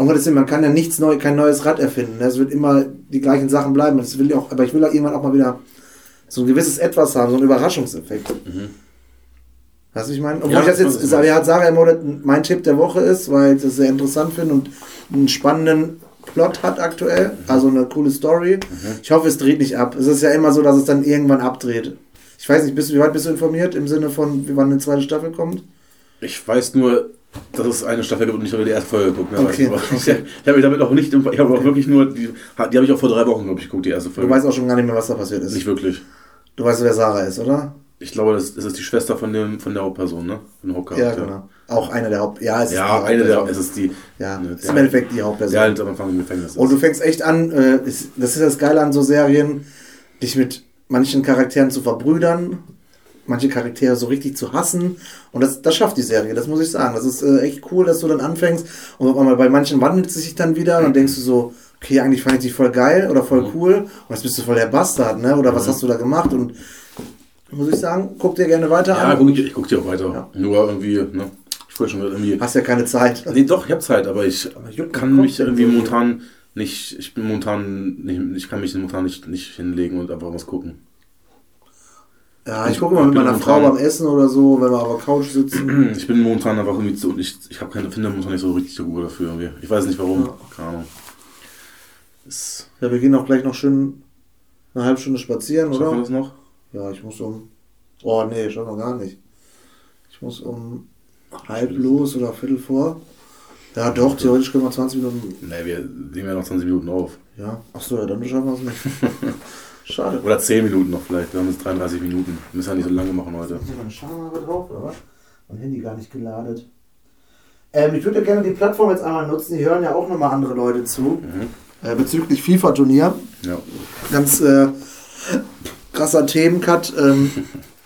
um Gottes Willen, man kann ja nichts neu, kein neues Rad erfinden. ne? Es wird immer die gleichen Sachen bleiben. Das will ich auch, aber ich will auch irgendwann auch mal wieder so ein gewisses Etwas haben, so einen Überraschungseffekt. Weißt du, ich meine? Obwohl Ja, ich das jetzt, Sarah hat Sarah Monat mein Tipp der Woche ist, weil ich das sehr interessant finde und einen spannenden Plot hat aktuell. Also eine coole Story. Ich hoffe, es dreht nicht ab. Es ist ja immer so, dass es dann irgendwann abdreht. Ich weiß nicht, bist du, wie weit bist du informiert im Sinne von, wie wann eine zweite Staffel kommt? Ich weiß nur, dass es eine Staffel und ich habe die erste Folge geguckt. Mehr Okay, aber okay. ich, ich habe mich damit auch nicht, ich habe auch wirklich nur, die, die habe ich auch vor drei Wochen, glaube ich, geguckt, die erste Du Folge. weißt auch schon gar nicht mehr, was da passiert ist. nicht wirklich. Du weißt, wer Sarah ist, oder? Ich glaube, das, das ist die Schwester von, dem, von der Hauptperson, ne? Von Ja, Hauptcharakter. genau. Auch eine der Haupt... Ja, es ist Ja, die eine der, es ist die, Ja, ne, ist im Endeffekt die Hauptperson. der halt am Anfang im Gefängnis ist. Und du fängst echt an, äh, ist, das ist das Geile an so Serien, dich mit manchen Charakteren zu verbrüdern, manche Charaktere so richtig zu hassen. Und das, das schafft die Serie, das muss ich sagen. Das ist äh, echt cool, dass du dann anfängst und auf einmal bei manchen wandelt es sich dann wieder und dann denkst du so, okay, eigentlich fand ich dich voll geil oder voll cool und jetzt bist du voll der Bastard, ne? Oder was hast du da gemacht? Und muss ich sagen, guck dir gerne weiter ja, an. guck, ich, ich gucke dir auch weiter. Ja. Nur irgendwie, ne? Ich wollte schon irgendwie. Hast ja keine Zeit. Nee, doch, ich habe Zeit, aber ich juckt kann den Kopf mich irgendwie irgendwie. momentan nicht, ich bin momentan nicht, ich kann mich momentan nicht, nicht hinlegen und einfach was gucken. Ja, ich gucke mal mit meiner Frau beim Essen oder so, wenn wir auf der Couch sitzen. Ich bin momentan einfach irgendwie zu, ich, ich habe keine, finde momentan nicht so richtig so gut dafür irgendwie. Ich weiß nicht warum, Ja. keine Ahnung. Ist, Ja, wir gehen auch gleich noch schön eine halbe Stunde spazieren, schaffen wir oder? das noch? Ja, ich muss um. Oh, nee, schon noch gar nicht. Ich muss um halb los oder Viertel vor. Ja, doch, theoretisch können wir 20 Minuten. Nee, wir nehmen ja noch 20 Minuten auf. Ja, achso, ja, dann schaffen wir es nicht. Schade. Oder 10 Minuten noch vielleicht. Wir haben jetzt 33 Minuten. Wir müssen ja nicht so lange machen heute. Ist hier meine Schamhaare drauf, oder was? Mein Handy gar nicht geladet. Ähm, ich würde gerne die Plattform jetzt einmal nutzen. Die hören ja auch nochmal andere Leute zu. Äh, bezüglich FIFA-Turnier. Ja. ganz äh, krasser Themencut. Ähm,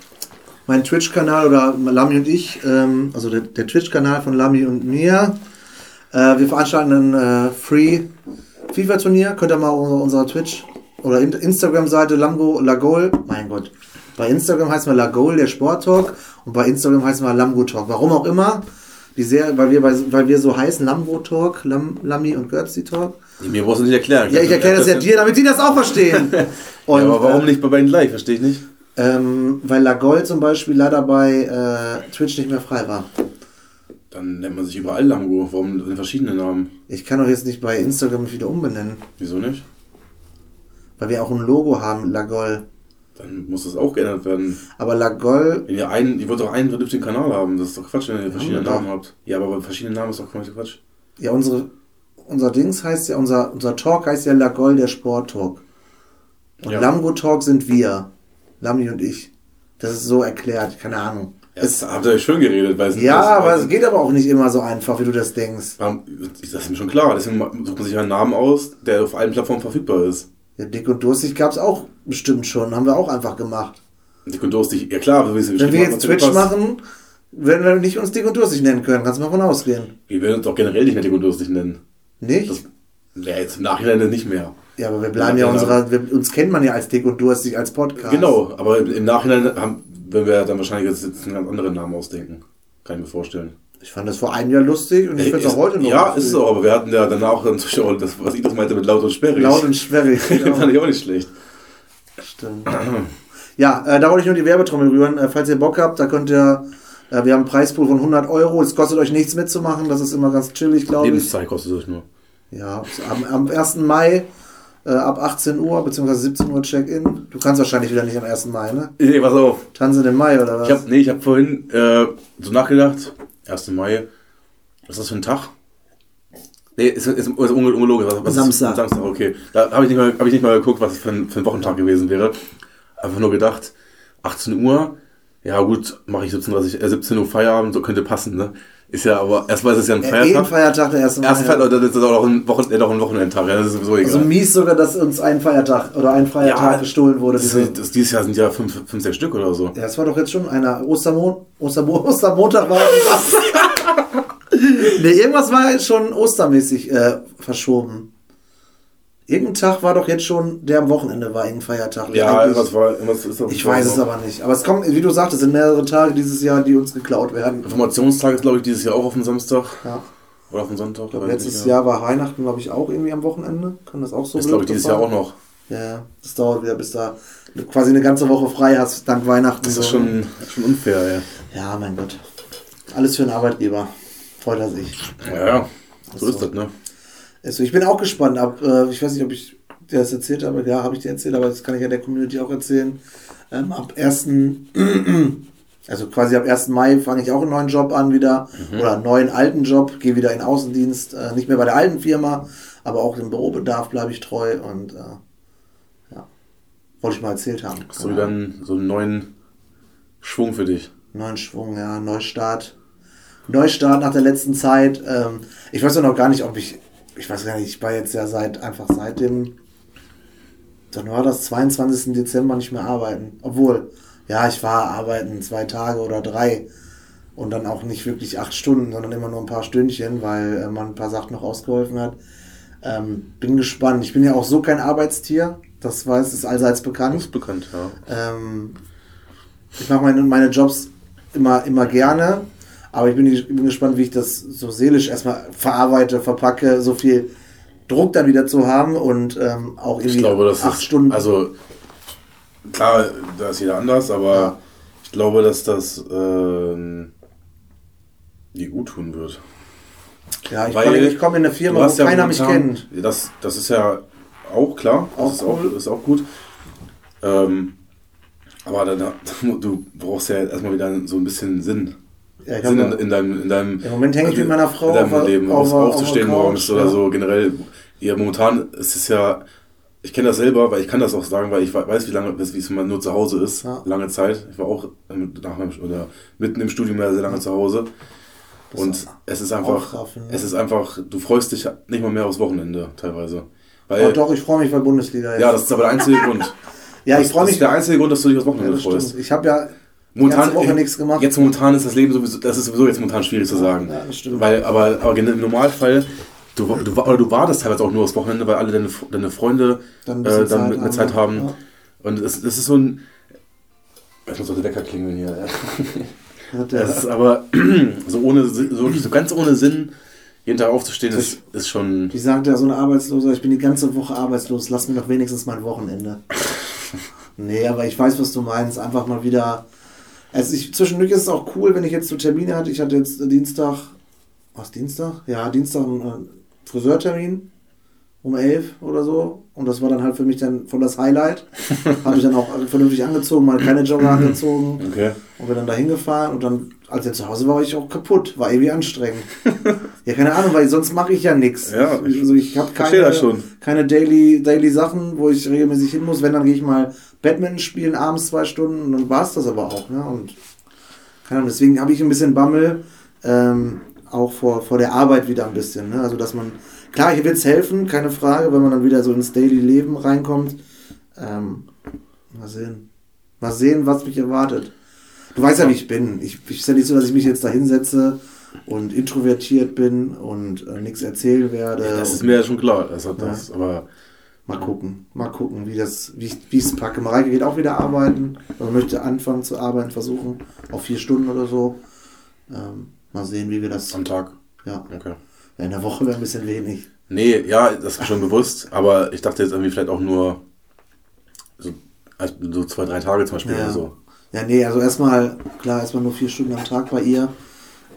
mein Twitch-Kanal oder Lami und ich, ähm, also der, der Twitch-Kanal von Lami und mir, äh, wir veranstalten ein äh, Free FIFA-Turnier. Könnt ihr mal auf unserer Twitch oder In- Instagram-Seite Lamgo Lagol, mein Gott. Bei Instagram heißt man Lagol, der Sport-Talk, und bei Instagram heißt man Lamgo Talk. Warum auch immer. Die Serie, weil wir, weil wir so heißen, Lambo Talk, Lam, Lami und Götzi Talk. Mir brauchst du nicht erklären. Ja, ich erkläre das ja dir, damit die das auch verstehen. Und, ja, aber warum äh, nicht bei beiden gleich? Verstehe ich nicht. Ähm, weil Lagol zum Beispiel leider bei äh, Twitch nicht mehr frei war. Dann nennt man sich überall Lamgo. Warum sind verschiedene Namen? Ich kann doch jetzt nicht bei Instagram wieder umbenennen, Wieso nicht? Weil wir auch ein Logo haben, Lagol. Dann muss das auch geändert werden. Aber Lagol, Wenn ihr einen, ihr wollt doch einen vernünftigen Kanal haben. Das ist doch Quatsch, wenn ihr verschiedene wir doch. Namen habt. Ja, aber verschiedene Namen ist doch Quatsch. ja, unsere, unser Dings heißt ja, unser, unser Talk heißt ja Lagol, der Sport Talk. Und Ja. Lamgo Talk sind wir. Lami und ich. Das ist so erklärt, keine Ahnung. Das habt ihr euch schön geredet. Weil es- Ja, das- aber es geht aber auch nicht immer so einfach, wie du das denkst. Das ist mir schon klar. Deswegen sucht man sich einen Namen aus, der auf allen Plattformen verfügbar ist. Ja, dick und durstig gab's auch bestimmt schon, haben wir auch einfach gemacht. Dick und durstig, ja klar, wie es Wenn wir jetzt Twitch machen, werden wir nicht uns dick und durstig nennen können, kannst du mal von ausgehen. Wir werden uns doch generell nicht mehr dick und durstig nennen. Nicht? Das, ja, jetzt im Nachhinein nicht mehr. ja, aber wir bleiben ja, unserer, wir, uns kennt man ja als dick und durstig als Podcast. Genau, aber im Nachhinein haben, werden wir dann wahrscheinlich jetzt einen ganz anderen Namen ausdenken. Kann ich mir vorstellen. Ich fand das vor einem Jahr lustig und ich finde es auch heute noch Ja, lustig. ist es auch, aber wir hatten ja danach dann auch das, was ich das meinte mit laut und sperrig. Laut und sperrig. Den fand ich auch nicht schlecht. Stimmt. Ja, äh, da wollte ich nur die Werbetrommel rühren. Äh, falls ihr Bock habt, da könnt ihr, äh, wir haben einen Preispool von 100 Euro. Es kostet euch nichts mitzumachen. Das ist immer ganz chillig, glaube ich. Lebenszeit kostet es nur. Ja, am, am 1. Mai äh, ab 18 Uhr bzw. 17 Uhr Check-in. Du kannst wahrscheinlich wieder nicht am 1. Mai, ne? Nee, pass auf. Tanzen im Mai oder was? Ich hab, nee, ich habe vorhin äh, so nachgedacht. 1. Mai. Was ist das für ein Tag? Nee, ist, ist, ist unge- ungelogen. Was, was ist- Samstag. Samstag, okay. Da habe ich, nicht mal- hab ich nicht mal geguckt, was es für ein, für ein Wochentag gewesen wäre. Einfach nur gedacht, 18 Uhr, ja gut, mache ich 17, äh, 17 Uhr Feierabend, so könnte passen, ne? Ist ja aber, erstmal ist es ja ein ja, eh ein Feiertag. Feiertag, der 1. Mai. Erster Feiertag, das ist auch ein, Wochen, äh, noch ein Wochenendtag, ja, das ist sowieso egal. Also mies sogar, dass uns ein Feiertag oder ein Feiertag Ja, gestohlen wurde. das, das, dieses Jahr sind ja fünf, fünf, sechs Stück oder so. ja, das war doch jetzt schon einer. Ostermon Ostermo Ostermontag war irgendwas. nee, irgendwas war jetzt schon ostermäßig äh, verschoben. Irgendein Tag war doch jetzt schon, der am Wochenende war, irgendein Feiertag. Ja, Eigentlich- irgendwas war, irgendwas ist Ich weiß es aber nicht. Aber es kommt, wie du sagtest, es sind mehrere Tage dieses Jahr, die uns geklaut werden. Informationstag ist, glaube ich, dieses Jahr auch auf dem Samstag. Ja. Oder auf dem Sonntag. Glaub, letztes nicht mehr. Jahr war Weihnachten, glaube ich, auch irgendwie am Wochenende. Kann das auch so Ist, glaube ich, dieses Jahr auch noch. Ja, ja. Das dauert wieder, bis da du quasi eine ganze Woche frei hast, dank Weihnachten. Das so. ist schon, schon unfair, ja. Ja, mein Gott. Alles für einen Arbeitgeber. Freut er sich. Ja, ja. So ist so. das, ne? Also ich bin auch gespannt. Ab, äh, ich weiß nicht, ob ich dir das erzählt habe. Ja, habe ich dir erzählt, aber das kann ich ja der Community auch erzählen. Ähm, ab 1. Also quasi ab 1. Mai fange ich auch einen neuen Job an wieder. Oder einen neuen alten Job. Gehe wieder in Außendienst. Äh, nicht mehr bei der alten Firma, aber auch dem Bürobedarf bleibe ich treu. Und äh, ja, wollte ich mal erzählt haben. Hast du wieder einen, so einen neuen Schwung für dich? Neuen Schwung, ja, Neustart. Neustart nach der letzten Zeit. Ähm, ich weiß auch noch gar nicht, ob ich, ich weiß gar nicht, ich war jetzt ja seit, einfach seit dem, dann war das 22. Dezember nicht mehr arbeiten. Obwohl, ja, ich war arbeiten zwei Tage oder drei und dann auch nicht wirklich acht Stunden, sondern immer nur ein paar Stündchen, weil äh, man ein paar Sachen noch ausgeholfen hat. Ähm, bin gespannt. Ich bin ja auch so kein Arbeitstier. Das weiß, ist allseits bekannt. ist bekannt, ja. Ähm, ich mache meine, meine Jobs immer, immer gerne, aber ich bin, ich bin gespannt, wie ich das so seelisch erstmal verarbeite, verpacke, so viel Druck dann wieder zu haben und ähm, auch irgendwie Ich glaube, das acht ist, Stunden. also klar, da ist jeder anders, aber Ja. ich glaube, dass das ähm, dir gut tun wird. ja, ich komme komm in eine Firma, wo ja keiner mich kennt. Das, das ist ja auch klar, Auch das ist, auch, cool. ist auch gut. Ähm, aber dann, du brauchst ja erstmal wieder so ein bisschen Sinn. Ja, Sinn in, in deinem, in deinem Im Moment hänge ich mit meiner Frau in deinem auf Leben, auf auf, auf aufzustehen Couch, morgens oder ja. so generell. Ja, momentan ist es ja, ich kenne das selber, weil ich kann das auch sagen, weil ich we- weiß, wie lange, wie es immer nur zu Hause ist, Ja. lange Zeit. Ich war auch nach meinem, oder mitten im Studium ja sehr lange zu Hause. Das Und ist es ist einfach, es ist einfach, du freust dich nicht mal mehr aufs Wochenende teilweise. oh, Weil, doch, ich freue mich bei Bundesliga jetzt. ja, das ist aber der einzige Grund. ja, ich Das- freue Das mich. ist der einzige Grund, dass du dich aufs Ja, Wochenende das freust. Ich habe ja Momentan, ganze Woche nichts gemacht. Jetzt momentan ist das Leben sowieso, das ist sowieso jetzt momentan schwierig zu sagen. Ja, das stimmt. Weil, aber, aber im Normalfall, du, du, oder du wartest teilweise auch nur aufs Wochenende, weil alle deine, deine Freunde Dann ein äh, dann Zeit haben, Zeit ja. haben. Ja. Und es, es ist so ein. Ich muss auch der Wecker klingeln hier. Es ist aber so ohne so, so ganz ohne Sinn, jeden Tag aufzustehen, ist, ist schon. Wie sagt ja so eine Arbeitslose, ich bin die ganze Woche arbeitslos, lass mir doch wenigstens mein Wochenende. nee, aber ich weiß, was du meinst. Einfach mal wieder. Also ich, zwischendurch ist es auch cool, wenn ich jetzt so Termine hatte. Ich hatte jetzt Dienstag, was Dienstag? Ja, Dienstag einen äh, Friseurtermin um 11 oder so. Und das war dann halt für mich dann voll das Highlight. Habe ich dann auch vernünftig angezogen, mal keine Jogger angezogen. Okay. Und bin dann da hingefahren und dann, als er zu Hause war, war ich auch kaputt. War irgendwie anstrengend. Ja, keine Ahnung, weil sonst mache ich ja nichts. Ja, ich, also ich habe keine, keine Daily, Daily Sachen, wo ich regelmäßig hin muss. Wenn, dann gehe ich mal Badminton spielen, abends zwei Stunden und dann war es das aber auch. Ne? Und keine Ahnung, deswegen habe ich ein bisschen Bammel, ähm, auch vor, vor der Arbeit wieder ein bisschen. Ne? Also, dass man, klar, hier wird es helfen, keine Frage, wenn man dann wieder so ins Daily Leben reinkommt. Ähm, mal sehen. Mal sehen, was mich erwartet. Du weißt ja, wie ich bin. Ich, ich ist ja nicht so, dass ich mich jetzt da hinsetze und introvertiert bin und äh, nichts erzählen werde. Das ist mir ja schon klar. Das hat das, aber mal gucken. Mal gucken, wie das, wie ich es packe. Mareike geht auch wieder arbeiten. Also möchte anfangen zu arbeiten, versuchen. Auf vier Stunden oder so. Ähm, mal sehen, wie wir das. am Tag. Ja. Okay. ja in der Woche wäre ein bisschen wenig. Nee, ja, das ist schon bewusst, aber ich dachte jetzt irgendwie vielleicht auch nur so, also so zwei, drei Tage zum Beispiel Ja. oder so. Ja, nee, also erstmal, klar, erstmal nur vier Stunden am Tag bei ihr.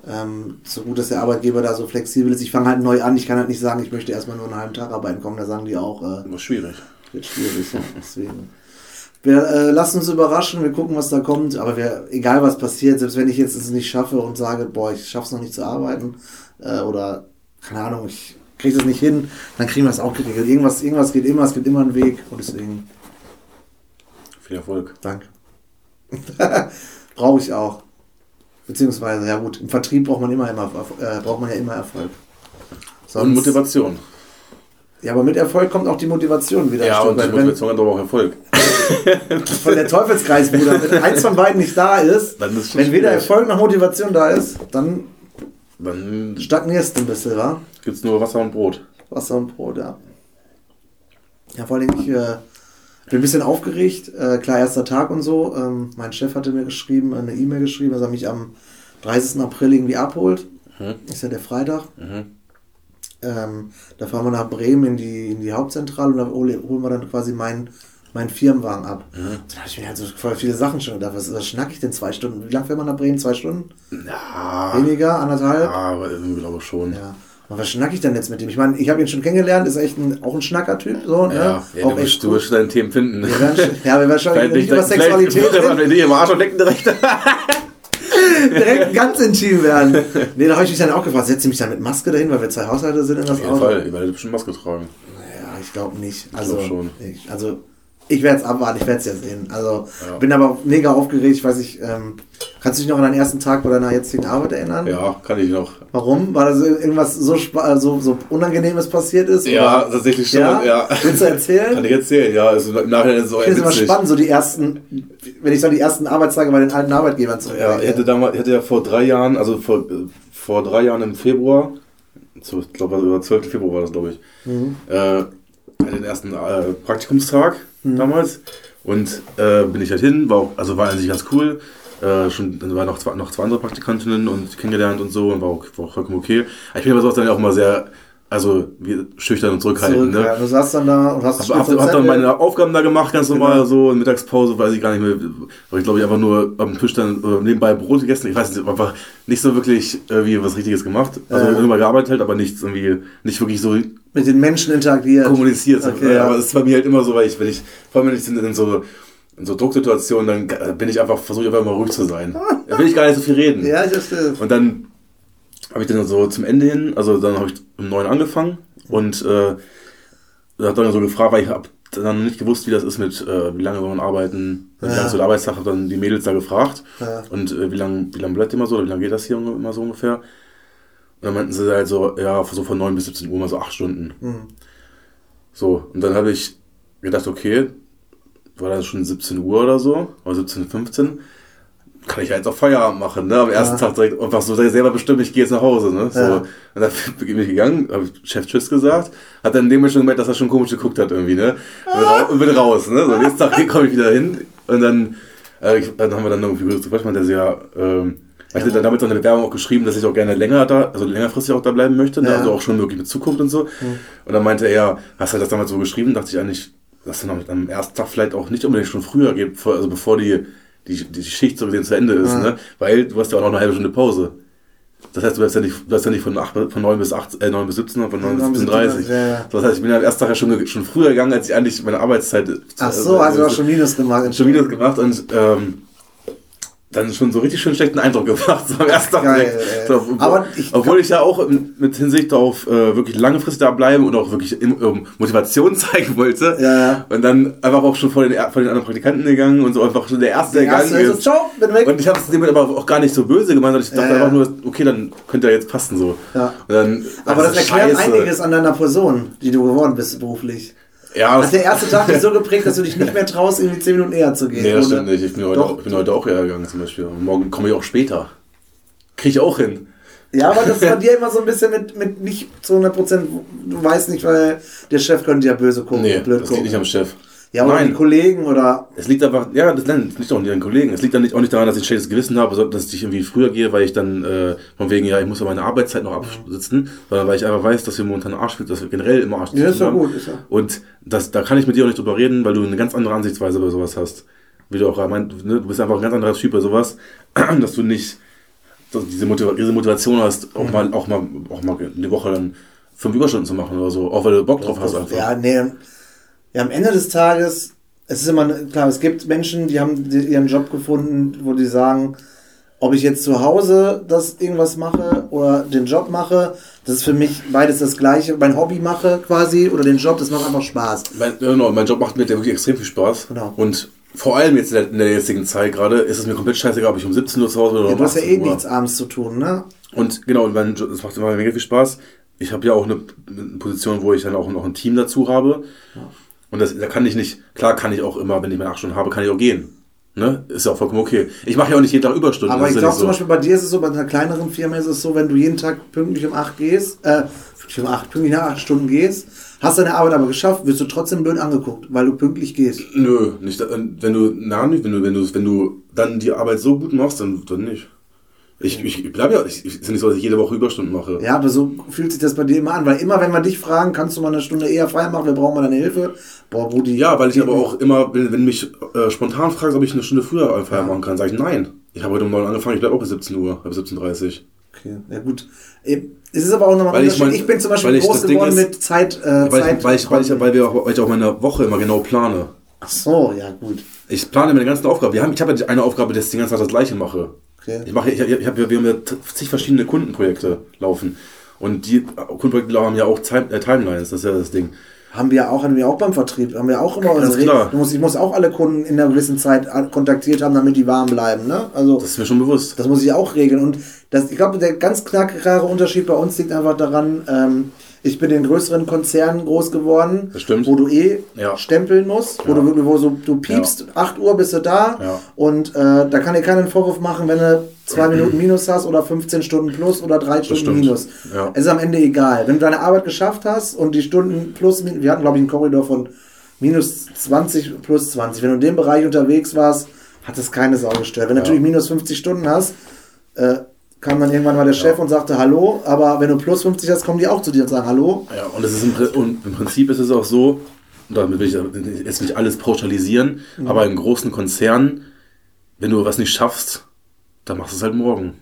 Ähm, so gut, dass der Arbeitgeber da so flexibel ist. Ich fange halt neu an. Ich kann halt nicht sagen, ich möchte erstmal nur einen halben Tag arbeiten kommen. Da sagen die auch, äh, Das ist schwierig. wird schwierig. ja, deswegen. Wir äh, lassen uns überraschen, wir gucken, was da kommt. Aber wir, egal was passiert, selbst wenn ich jetzt es nicht schaffe und sage, boah, ich schaff's noch nicht zu arbeiten äh, oder keine Ahnung, ich kriege das nicht hin, dann kriegen wir es auch geregelt. Irgendwas, irgendwas geht immer, es gibt immer einen Weg und deswegen Viel Erfolg. Danke. Brauche ich auch. Beziehungsweise, ja gut, im Vertrieb braucht man immer, immer äh, braucht man ja immer Erfolg. Und Motivation. Ja, aber mit Erfolg kommt auch die Motivation wieder. Ja, und die. Motivation hat aber auch Erfolg. Von der Teufelskreis, Bruder, wenn eins von beiden nicht da ist, Dann ist wenn weder schwierig. Erfolg noch Motivation da ist, dann Dann stagnierst du ein bisschen, wa? gibt es nur Wasser und Brot. Wasser und Brot, ja. Ja, vor allem, ich äh, bin ein bisschen aufgeregt. Äh, klar, erster Tag und so. Ähm, mein Chef hatte mir geschrieben, eine E-Mail geschrieben, dass er mich am 30. April irgendwie abholt. Mhm. Ist ja der Freitag. Mhm. Ähm, da fahren wir nach Bremen in die, in die Hauptzentrale und da hol- holen wir dann quasi meinen meinen Firmenwagen ab. Mhm. Dann habe ich mir halt so voll viele Sachen schon gedacht. Was, was schnack ich denn zwei Stunden? Wie lange fährt man nach Bremen? Zwei Stunden? Ja, Weniger? Anderthalb? ja, aber irgendwie glaube ich schon. Ja. Was schnack ich denn jetzt mit dem? Ich meine, ich habe ihn schon kennengelernt, ist echt ein, auch ein Schnackertyp. So, ne? Ja, ja auch du, echt wirst, du wirst deine Themen finden. Wir werden, ja, wir werden schon nicht über Sexualität reden, vielleicht- im Arsch und lecken direkt. direkt ganz intim werden. Nee, da habe ich mich dann auch gefragt, setze ich mich dann mit Maske dahin, weil wir zwei Haushalte sind in das Auf jeden Auto? Fall, ihr werdet bestimmt Maske tragen. Ja, ich glaube nicht. Also, glaub schon. Ich, also ich werde es abwarten, ich werde es ja sehen. Also Ja. bin aber mega aufgeregt. Ich weiß nicht, ähm, kannst du dich noch an deinen ersten Tag bei deiner jetzigen Arbeit erinnern? Ja, kann ich noch. Warum? War das irgendwas so, so, so Unangenehmes passiert ist? Ja, Oder? tatsächlich schon, Ja? ja. Willst du erzählen? Kann ich erzählen, ja. Also im Nachhinein ist auch Ich finde es immer spannend, so die ersten, wenn ich so die ersten Arbeitstage bei den alten Arbeitgebern zu Ja, ich hatte damals, ich hatte ja vor drei Jahren, also vor, vor drei Jahren im Februar, so, ich glaube, über 12. Februar war das, glaube ich, Mhm. äh, den ersten äh, Praktikumstag damals. Und äh, bin ich halt hin, war auch, also war an sich ganz cool. Äh, schon, dann waren noch zwei, noch zwei andere Praktikantinnen und kennengelernt und so und war auch, war auch vollkommen okay. Ich bin aber sonst dann auch immer sehr, also wie, schüchtern und zurückhaltend. Zurück, ne? ja, du saßt dann da und hast Hab, hab, hab dann meine Aufgaben da gemacht, ganz normal, Genau. so in Mittagspause, weiß ich gar nicht mehr. Aber ich glaube, ich einfach nur am Tisch dann äh, nebenbei Brot gegessen. Ich weiß nicht, einfach nicht so wirklich irgendwie was Richtiges gemacht. Also Ja. immer gearbeitet halt, aber nichts irgendwie, nicht wirklich so mit den Menschen interagiert. kommuniziert. Okay, ja. Aber es ist bei mir halt immer so, weil ich, wenn ich, vor allem wenn ich in, in so in so Drucksituationen, dann bin ich einfach, versuche ich einfach mal ruhig zu sein. Da will ich gar nicht so viel reden. Ja, ich verstehe. Und dann habe ich dann so zum Ende hin, also dann habe ich um neun angefangen und äh, da hat dann so gefragt, weil ich habe dann nicht gewusst, wie das ist mit, äh, wie lange soll man arbeiten, wie Ja. lange ist so der Arbeitstag, habe dann die Mädels da gefragt Ja. und äh, wie lange wie lang bleibt immer so, wie lange geht das hier immer so ungefähr. Und dann meinten sie halt so, ja, so von 9 bis 17 Uhr, mal so 8 Stunden. Mhm. So, und dann habe ich gedacht, okay, war das schon 17 Uhr oder so, oder 17.15 kann ich ja jetzt auch Feierabend machen, ne? Am ersten Ja. Tag direkt einfach so selber bestimmt, ich gehe jetzt nach Hause, ne? So. Ja. Und dann bin ich gegangen, habe Chef Tschüss gesagt, hat dann in dem Moment schon gemerkt, dass er schon komisch geguckt hat irgendwie, ne? Und, bin raus, ne? So, nächsten Tag komme ich wieder hin und dann, äh, ich, dann haben wir dann irgendwie grüßt, was man der sehr, ähm, ich hatte dann damit so eine Bewerbung auch geschrieben, dass ich auch gerne länger da, also längerfristig auch da bleiben möchte, ne? Ja. also auch schon wirklich mit Zukunft und so. Und dann meinte er, hast du das damals so geschrieben? Dachte ich eigentlich, dass dann am ersten Tag vielleicht auch nicht unbedingt schon früher geht, also bevor die, die, die Schicht so gesehen zu Ende ist, Ja. ne? Weil du hast ja auch noch eine halbe Stunde Pause. Das heißt, du hast ja nicht, du hast ja nicht von, 8, von 9 bis 8, äh, 9 bis 17, sondern von 9 bis 17.30 Ja, ja. Das heißt, ich bin am ersten Tag ja schon, schon früher gegangen, als ich eigentlich meine Arbeitszeit. Ach so, also du hast schon Minus gemacht. schon Minus gemacht und ähm, dann schon so richtig schön schlechten Eindruck gemacht, so am ersten Tag Geil. So, obwohl, Aber ich- obwohl ich ja auch mit Hinsicht auf äh, wirklich langfristig da bleiben und auch wirklich im, ähm, Motivation zeigen wollte. Ja, ja. Und dann einfach auch schon vor den, vor den anderen Praktikanten gegangen und so einfach schon der Erste, der gegangen so, ist. ciao, bin weg. Und ich habe es dem aber auch gar nicht so böse gemeint, sondern ich dachte Ja, einfach nur, okay, dann könnte er jetzt passen so. Ja. Dann, Aber das ist erklärt scheiße. einiges an deiner Person, die du geworden bist beruflich. Ja, Hat das, der erste Tag dich so geprägt, dass du dich nicht mehr traust, irgendwie 10 Minuten eher zu gehen? nee, das oder? stimmt nicht. Ich bin heute, Doch. auch, bin heute auch eher gegangen zum Beispiel. Und morgen komme ich auch später. Kriege ich auch hin. Ja, aber das ist bei dir immer so ein bisschen mit, mit nicht zu 100 Prozent, du weißt nicht, weil der Chef könnte ja böse gucken, Nee, blöd das gucken. liegt nicht am Chef. Ja, oder die Nein, Kollegen oder. es liegt einfach, ja, das, nein, das liegt auch nicht an den Kollegen. Es liegt dann nicht, auch nicht daran, dass ich ein schlechtes Gewissen habe, sondern dass ich irgendwie früher gehe, weil ich dann äh, von wegen, ja, ich muss ja meine Arbeitszeit noch absitzen, sondern weil ich einfach weiß, dass wir momentan Arsch dass wir generell immer Arsch Ja, ist ja gut, ist ja. Und das, da kann ich mit dir auch nicht drüber reden, weil du eine ganz andere Ansichtsweise bei sowas hast. Wie du auch meint, ne, du bist einfach ein ganz anderer Typ bei sowas, dass du nicht so diese, Motiva diese Motivation hast, auch mal, auch mal, auch mal eine Woche dann fünf Überstunden zu machen oder so, auch weil du Bock drauf hast einfach. Ja, nee. Ja, am Ende des Tages, es ist immer, klar, es gibt Menschen, die haben ihren Job gefunden, wo die sagen, ob ich jetzt zu Hause das irgendwas mache oder den Job mache, das ist für mich beides das Gleiche. Mein Hobby mache quasi oder den Job, das macht einfach Spaß. Mein, genau, mein Job macht mir wirklich extrem viel Spaß. Genau. Und vor allem jetzt in der, jetzigen Zeit gerade ist es mir komplett scheißegal, ob ich um 17 Uhr zu Hause bin oder Ja, um du hast ja 18 eh Uhr. nichts abends zu tun, ne? Und genau, mein Job, das macht immer mega viel Spaß. Ich habe ja auch eine, eine Position, wo ich dann auch noch ein Team dazu habe. Und das, da kann ich nicht, klar kann ich auch immer, wenn ich meine acht Stunden habe, kann ich auch gehen. Ne? Ist ja auch vollkommen okay. Ich mache ja auch nicht jeden Tag Überstunden. Aber ich glaube nicht zum Beispiel bei dir ist es so, bei einer kleineren Firma ist es so, wenn du jeden Tag pünktlich um 8 gehst, äh, pünktlich um 8, pünktlich nach 8 Stunden gehst, hast deine Arbeit aber geschafft, wirst du trotzdem blöd angeguckt, weil du pünktlich gehst. Nö, nicht, wenn du, na, nicht, wenn du, wenn du, wenn du dann die Arbeit so gut machst, dann, dann nicht. Ich, ich bleib ja, ich, ich, ist ja nicht so, dass ich jede Woche Überstunden mache. Ja, aber so fühlt sich das bei dir immer an, weil immer, wenn wir dich fragen, kannst du mal eine Stunde eher frei machen, wir brauchen mal deine Hilfe. Boah, Brudi. Ja, weil ich aber auch immer, wenn, wenn mich äh, spontan fragst, ob ich eine Stunde früher Feierabend machen kann, sage ich nein. Ich habe heute um 9 angefangen, ich bleibe auch bis 17 Uhr, bis 17.30 Uhr. Okay, ja gut. Es ist aber auch nochmal ich mein- Ich bin zum Beispiel groß geworden ist- mit Zeit. Äh, Weil, ich, Zeit weil, ich, weil, ich, weil, wir auch, weil ich auch meine Woche immer genau plane. Ach so, ja gut. Ich plane meine ganzen Aufgaben. Wir haben, ich habe ja eine Aufgabe, dass ich den ganzen Tag das gleiche mache. Okay. Ich mache, ich, ich, hab, wir haben ja zig verschiedene Kundenprojekte laufen. Und die Kundenprojekte haben ja auch Time, äh, Timelines, das ist ja das Ding. Haben wir auch, haben wir auch beim Vertrieb, haben wir auch immer Ganz unsere klar. Du musst, ich muss auch alle Kunden in einer gewissen Zeit an- kontaktiert haben, damit die warm bleiben. Ne? Also Das ist mir schon bewusst. das muss ich auch regeln. Und das, ich glaube, der ganz klare Unterschied bei uns liegt einfach daran, ähm, ich bin in größeren Konzernen groß geworden, wo du eh Ja. stempeln musst, wo Ja. du wirklich, wo so, du piepst, 8 Uhr bist du da Ja. und äh, da kann dir keiner einen Vorwurf machen, wenn du zwei Minuten Minus hast oder 15 Stunden plus oder drei Stunden stimmt. Minus. Ja. Es ist am Ende egal. Wenn du deine Arbeit geschafft hast und die Stunden plus, wir hatten glaube ich einen Korridor von minus 20 plus 20. Wenn du in dem Bereich unterwegs warst, hat das keine Sau gestört. Wenn du Ja. natürlich minus 50 Stunden hast, äh, kam dann irgendwann mal der Chef und sagte Hallo, aber wenn du plus 50 hast, kommen die auch zu dir und sagen Hallo. Ja, und, das ist im, und im Prinzip ist es auch so, und damit will ich jetzt nicht alles pauschalisieren, aber in großen Konzernen, wenn du was nicht schaffst, dann machst du es halt morgen.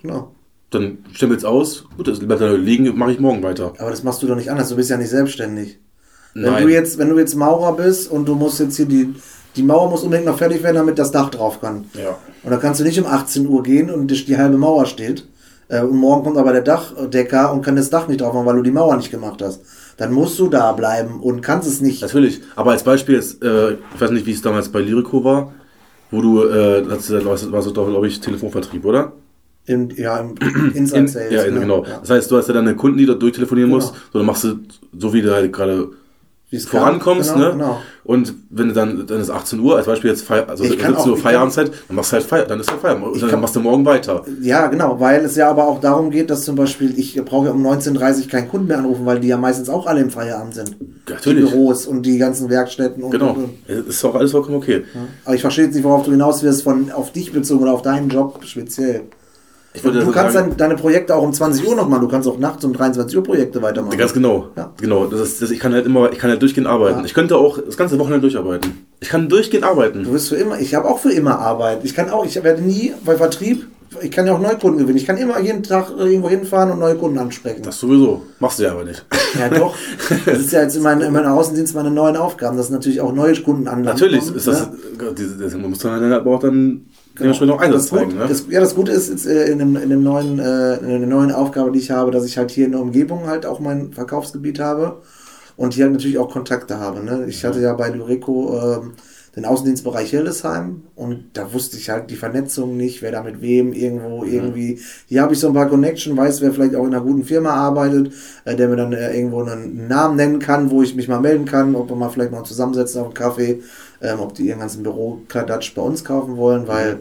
Genau. Dann stempelst aus, gut, das bleibt da liegen, mache ich morgen weiter. Aber das machst du doch nicht anders. Du bist ja nicht selbstständig. Wenn Nein. du jetzt, wenn du jetzt Maurer bist und du musst jetzt hier die, die Mauer muss unbedingt noch fertig werden, damit das Dach drauf kann. Ja. Und dann kannst du nicht um 18 Uhr gehen und die, halbe Mauer steht. Äh, und morgen kommt aber der Dachdecker und kann das Dach nicht drauf machen, weil du die Mauer nicht gemacht hast. Dann musst du da bleiben und kannst es nicht. Natürlich, aber als Beispiel jetzt, äh, ich weiß nicht, wie es damals bei Lyrico war, wo du, äh, das war so, glaube ich, Telefonvertrieb, oder? Im, ja, im Inside In, Sales. ja, in, genau. Ja. Das heißt, du hast ja dann eine Kunden, die du durchtelefonieren Genau. musst, so, dann machst du, so wie du halt gerade. Vorankommst, genau, ne? Genau. Und wenn du dann, dann ist 18 Uhr, als Beispiel jetzt Feier, also Ich kann 17 Uhr Feierabendzeit, dann machst du halt Feier, dann ist halt Feierabend. Und dann kann- machst du morgen weiter. Ja, genau, weil es ja aber auch darum geht, dass zum Beispiel, ich brauche ja um 19.30 Uhr keinen Kunden mehr anrufen, weil die ja meistens auch alle im Feierabend sind. Natürlich. Die Büros und die ganzen Werkstätten und, Genau. und, und. Ist auch alles vollkommen okay. Aber ich verstehe jetzt nicht, worauf du hinaus wirst, von auf dich bezogen oder auf deinen Job speziell. Du das kannst sagen, dann deine Projekte auch um 20 Uhr noch machen, du kannst auch nachts um 23 Uhr Projekte weitermachen. Ganz genau. Ja. Genau. Das ist, das, ich kann halt immer, ich kann halt durchgehend arbeiten. Ja. Ich könnte auch das ganze Wochenende durcharbeiten. Ich kann durchgehend arbeiten. Du wirst für immer, ich habe auch für immer Arbeit. Ich kann auch, ich werde nie bei Vertrieb, ich kann ja auch Neukunden gewinnen. Ich kann immer jeden Tag irgendwo hinfahren und neue Kunden ansprechen. Das sowieso. Machst du ja aber nicht. Ja, doch. Das ist ja jetzt in meinem, in meinem Außendienst meine neuen Aufgaben, dass natürlich auch neue Kunden anlanden. Natürlich ist das, ne? diese, das muss man dann aber auch dann dementsprechend auch Einsatz das, Gut, zeigen. Ne? das, ja, das Gute ist jetzt äh, in, dem, in, dem neuen, äh, in der neuen Aufgabe, die ich habe, dass ich halt hier in der Umgebung halt auch mein Verkaufsgebiet habe und hier halt natürlich auch Kontakte habe. Ne? Ich hatte ja bei Lureco ähm, den Außendienstbereich Hildesheim und da wusste ich halt die Vernetzung nicht, wer da mit wem irgendwo irgendwie. Hier habe ich so ein paar Connection, weiß, wer vielleicht auch in einer guten Firma arbeitet, äh, der mir dann äh, irgendwo einen Namen nennen kann, wo ich mich mal melden kann, ob wir mal vielleicht mal zusammensetzen auf einen Kaffee, ähm, ob die ihren ganzen Büro-Kladatsch bei uns kaufen wollen, weil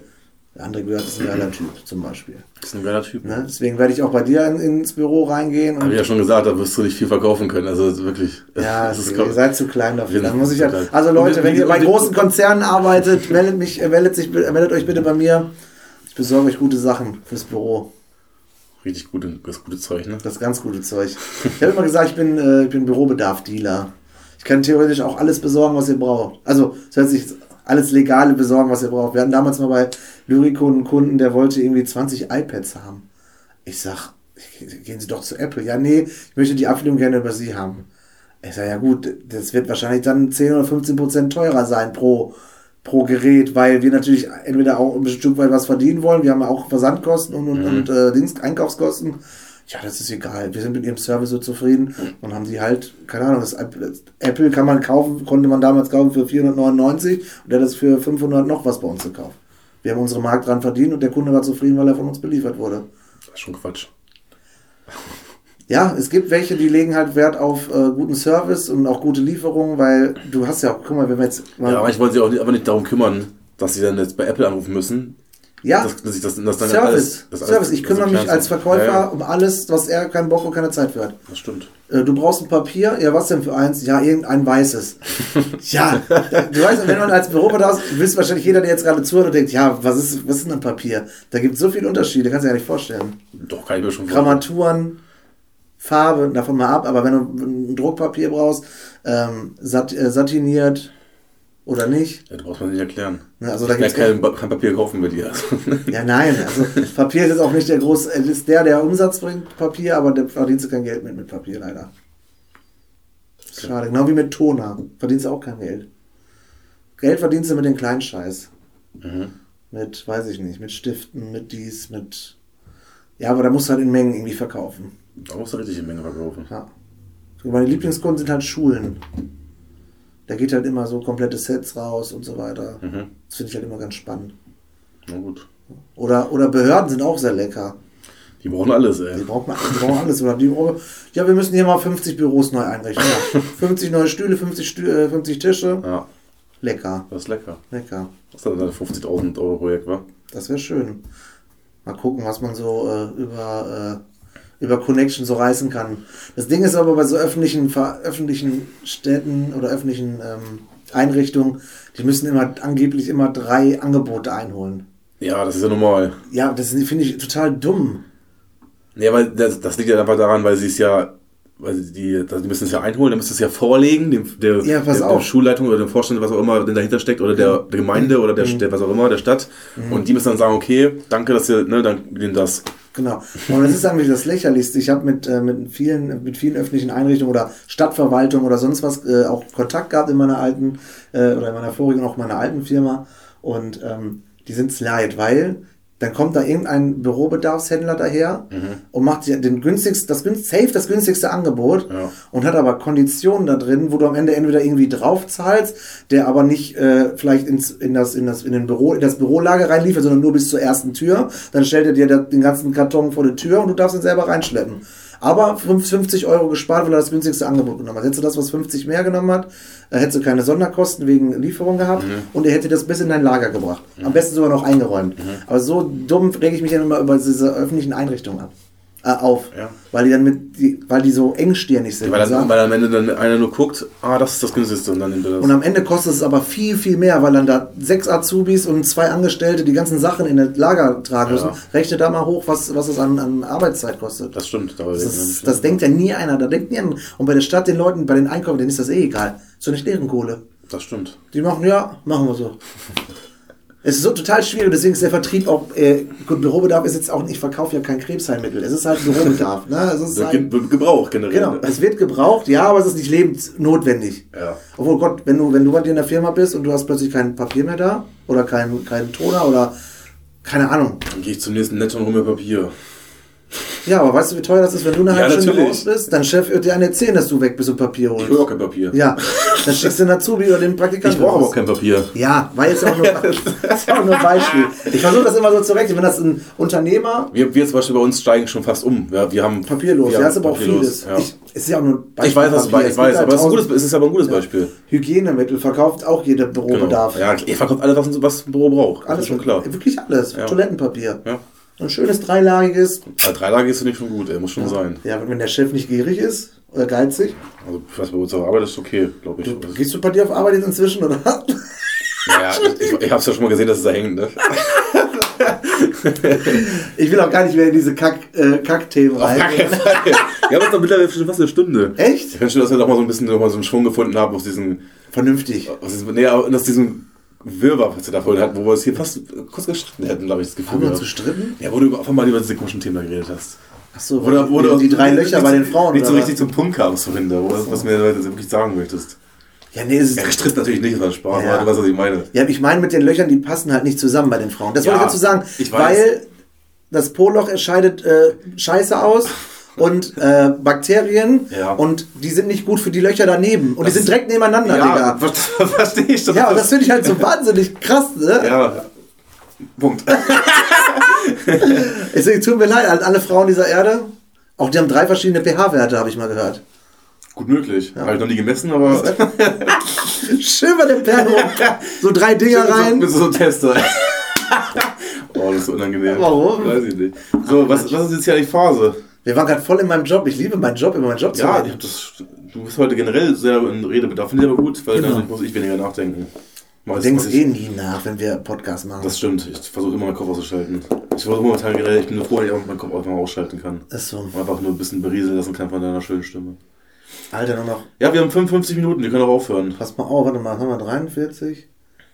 der andere gehört ist ein geiler Typ zum Beispiel. Ist ein geiler Typ. Ne? Deswegen werde ich auch bei dir in, ins Büro reingehen. Habe ich ja schon gesagt, da wirst du nicht viel verkaufen können. Also wirklich. ja, ist ihr seid zu klein dafür. Dann muss ich halt, also Leute, Und- wenn ihr bei großen Konzernen arbeitet, meldet mich, äh, meldet sich, meldet euch bitte bei mir. Ich besorge euch gute Sachen fürs Büro. richtig gute, das gute Zeug, ne? Das ganz gute Zeug. Ich habe immer gesagt, ich bin, äh, ich bin Bürobedarf-Dealer. Ich kann theoretisch auch alles besorgen, was ihr braucht. Also, das hört sich alles Legale besorgen, was ihr braucht. Wir hatten damals mal bei Lyrico einen Kunden, der wollte irgendwie 20 iPads haben. Ich sag, gehen Sie doch zu Apple. Ja, nee, ich möchte die Abwicklung gerne über Sie haben. Ich sag, ja gut, das wird wahrscheinlich dann 10 oder 15 Prozent teurer sein pro, pro Gerät, weil wir natürlich entweder auch ein Stück weit was verdienen wollen. Wir haben ja auch Versandkosten und, und, und äh, Dings, Einkaufskosten. Ja, das ist egal. Wir sind mit ihrem Service so zufrieden und haben die halt, keine Ahnung, das Apple kann man kaufen, konnte man damals kaufen für 499 und der hat das für 500 noch was bei uns gekauft. Wir haben unsere Markt dran verdient und der Kunde war zufrieden, weil er von uns beliefert wurde. Das ist schon Quatsch. Ja, es gibt welche, die legen halt Wert auf äh, guten Service und auch gute Lieferungen, weil du hast ja, guck mal, wenn wir jetzt Ja, aber ich wollte sich auch nicht, aber nicht darum kümmern, dass sie dann jetzt bei Apple anrufen müssen. Ja, ich das, dass dann Service, alles, das alles- Service. Ich das kümmere mich als. Verkäufer Ja, ja, um alles, was er keinen Bock und keine Zeit für hat. das stimmt. Äh, Du brauchst ein Papier, ja, was denn für eins? Ja, irgendein weißes. ja, du weißt, wenn man als Bürobedarf, wisst wahrscheinlich jeder, der jetzt gerade zuhört und denkt, ja, was ist, was ist denn ein Papier? Da gibt es so viele Unterschiede, kannst du dir gar nicht vorstellen. Doch, kann ich mir schon vorstellen. Grammaturen, Farbe, davon mal ab, aber wenn du ein Druckpapier brauchst, ähm, sat äh, satiniert oder nicht, Ja, du brauchst mir nicht erklären. ne, also da Ich kein, kein Papier kaufen bei dir. Ja, nein, also Papier ist auch nicht der große, es ist der, der Umsatz bringt, Papier, aber der verdienst du kein Geld mit mit Papier, leider. Schade, genau wie mit Toner. Verdienst du auch kein Geld. Geld verdienst du mit dem kleinen Scheiß. Mhm. Mit, weiß ich nicht, mit Stiften, mit dies, mit. Ja, aber da musst du halt in Mengen irgendwie verkaufen. Da musst du richtig eine Menge verkaufen. Ja. Meine Lieblingskunden sind halt Schulen. Da geht halt immer so komplette Sets raus und so weiter. Mhm. Das finde ich halt immer ganz spannend. Na gut. Oder, oder Behörden sind auch sehr lecker. Die brauchen alles, ey. Die brauchen, die brauchen alles. Oder die brauchen, ja, wir müssen hier mal 50 Büros neu einrichten. Ja. 50 neue Stühle, 50, Stü äh, 50 Tische. Ja, Lecker, das ist lecker. lecker. Das ist dann ein 50.000 Euro Projekt, wa? Das wäre schön. Mal gucken, was man so äh, über, äh, über Connection so reißen kann. Das Ding ist aber bei so öffentlichen, öffentlichen Städten oder öffentlichen ähm, Einrichtungen, die müssen immer angeblich immer drei Angebote einholen. Ja, das ist ja normal. Ja, das finde ich total dumm. Nee, aber das, das liegt ja einfach daran, weil sie es ja, weil sie die, die müssen es ja einholen, dann müssen es ja vorlegen, dem, der, Ja, der, der Schulleitung oder dem Vorstand, was auch immer denn dahinter steckt, oder der, der Gemeinde oder der, der, was auch immer, der Stadt. Und die müssen dann sagen, okay, danke, dass ihr, ne, danke denen das. Genau. Und das ist eigentlich das Lächerlichste. Ich habe mit, äh, mit, vielen, mit vielen öffentlichen Einrichtungen oder Stadtverwaltung oder sonst was äh, auch Kontakt gehabt in meiner alten äh, oder in meiner vorigen, auch meiner alten Firma. Und ähm, die sind's leid, weil dann kommt da irgendein Bürobedarfshändler daher und macht dir den günstigsten, das günst, safe das günstigste Angebot Ja. und hat aber Konditionen da drin, wo du am Ende entweder irgendwie drauf zahlst, der aber nicht äh, vielleicht ins, in das in das in den Büro in das Bürolager reinliefert, sondern nur bis zur ersten Tür. Dann stellt er dir den ganzen Karton vor die Tür und du darfst ihn selber reinschleppen. Aber 50 Euro gespart, weil er das günstigste Angebot genommen hat. Du das, was 50 mehr genommen hat, äh, hättest du keine Sonderkosten wegen Lieferung gehabt und er hätte das bis in dein Lager gebracht. Am besten sogar noch eingeräumt. Aber so dumm rege ich mich dann immer über diese öffentlichen Einrichtungen ab. Äh, auf. Ja. Weil die dann mit, die, weil die so engstirnig sind. Weil, und sagen- dann, weil am Ende dann einer nur guckt, ah, das ist das günstigste und dann nimmt er das. und am Ende kostet es aber viel, viel mehr, weil dann da sechs Azubis und zwei Angestellte die ganzen Sachen in das Lager tragen müssen. Ja. Rechne da mal hoch, was, was es an, an Arbeitszeit kostet. das stimmt. Da Das, ist, das denkt ja nie einer. Da denkt nie einer. Und bei der Stadt, den Leuten, bei den Einkäufern, denen ist das eh egal. So eine Kohle. das stimmt. Die machen, ja, machen wir so. Es ist so total schwierig, deswegen ist der Vertrieb auch, äh, gut, Bürobedarf ist jetzt auch nicht, ich verkaufe ja kein Krebsheilmittel, es ist halt Bürobedarf. Ne? Es ist Wird halt, wird gebraucht generell. genau, ne? es wird gebraucht, ja, aber es ist nicht lebensnotwendig. Ja. Obwohl Gott, wenn du, wenn du bei dir in der Firma bist und du hast plötzlich kein Papier mehr da oder keinen kein Toner oder keine Ahnung. Dann gehe ich zum nächsten Netto und hole mir Papier. Ja, aber weißt du, wie teuer das ist, wenn du eine Ja, halbe Stunde raus bist? Dein Chef wird dir eine erzählen, dass du weg bist und Papier Ich holst. hole auch kein Papier. Ja, dann schickst du den Azubi oder den Praktikanten. Ich brauche aber auch kein Papier. Ja, war jetzt auch nur, ist auch nur ein Beispiel. Ich versuche das immer so zurecht, wenn das ein Unternehmer Wir, wir zum Beispiel bei uns steigen schon fast um. Ja, wir haben papierlos, wir ja, haben ist aber auch vieles. Ja. Ich, es ist ja auch nur ein Ich weiß, was Papier. ich Es weiß, aber es ist, gutes, es ist aber ein gutes Beispiel. Hygienemittel verkauft auch jeder Genau. Bürobedarf. Ja, ihr verkauft alles, was, ein Büro braucht. Alles schon klar. Wirklich alles. Ja. Toilettenpapier. Ja. Ein schönes dreilagiges. Also Dreilage ist finde ich schon gut, ey. muss schon sein. Ja, wenn der Chef nicht gierig ist oder geizig. Also, ich weiß, bei uns auf Arbeit ist okay, glaube ich. Du, gehst du bei dir auf Arbeit jetzt inzwischen, oder? Ja, ich, ich habe es ja schon mal gesehen, dass es da hängt, ne? Ich will auch gar nicht mehr in diese Kack, äh, Kackthemen rein. gar keinen Fall. Wir haben jetzt noch mittlerweile schon fast eine Stunde. Echt? Ich schon, dass wir doch mal so ein bisschen noch mal so einen Schwung gefunden haben aus diesem, Vernünftig. aus diesem, nee, aus diesem Wirrwarr, was wir da vorhin hatten, wo wir uns hier fast kurz gestritten hätten, glaube ich, das Gefühl. Haben wir uns gestritten? Ja, wo du auf einmal über diese komischen Themen da geredet hast. Achso, Oder, die, oder die drei Löcher bei den Frauen. Nicht so richtig zum Punkt kamst vorhin, da, wo, was mir wirklich sagen möchtest. Ja, nee, es ist. Ja, gestritten natürlich nicht, das war Spaß, Ja. aber du weißt, was ich meine. Ja, ich meine mit den Löchern, die passen halt nicht zusammen bei den Frauen. Das wollte Ja, ich dazu sagen, ich weiß. weil das Po-Loch scheidet äh, Scheiße aus und äh, Bakterien Ja. und die sind nicht gut für die Löcher daneben und Das- die sind direkt nebeneinander, Ja, Digga. ver- verstehe ich schon. Ja, und das finde ich halt so wahnsinnig krass, ne? Ja. Punkt. Deswegen tut mir leid, an alle Frauen dieser Erde. Auch die haben drei verschiedene pH-Werte, habe ich mal gehört. Gut möglich. Habe ich noch nie gemessen, aber. Schön bei dem Perno. So drei Dinger rein. Bist du so ein Tester? oh, das ist so unangenehm. Warum? Weiß ich nicht. So, was, was ist jetzt hier die Phase? Wir waren gerade voll in meinem Job. Ich liebe meinen Job, über meinen Job zu Ja, reden. du bist heute generell sehr in Redebedarf. Finde ich aber gut, weil Genau. dann muss ich weniger nachdenken. Du ich- denkst eh nie nach, wenn wir Podcast machen. Das stimmt. Ich versuche immer meinen Kopf auszuschalten. Ich versuche momentan generell, ich bin nur froh, dass ich auch meinen Kopf einfach mal ausschalten kann. ist so. Und einfach nur ein bisschen berieseln lassen kann von deiner schönen Stimme. Alter, nur noch. Ja, wir haben 55 Minuten, wir können auch aufhören. Pass mal auf, warte mal, haben wir 43?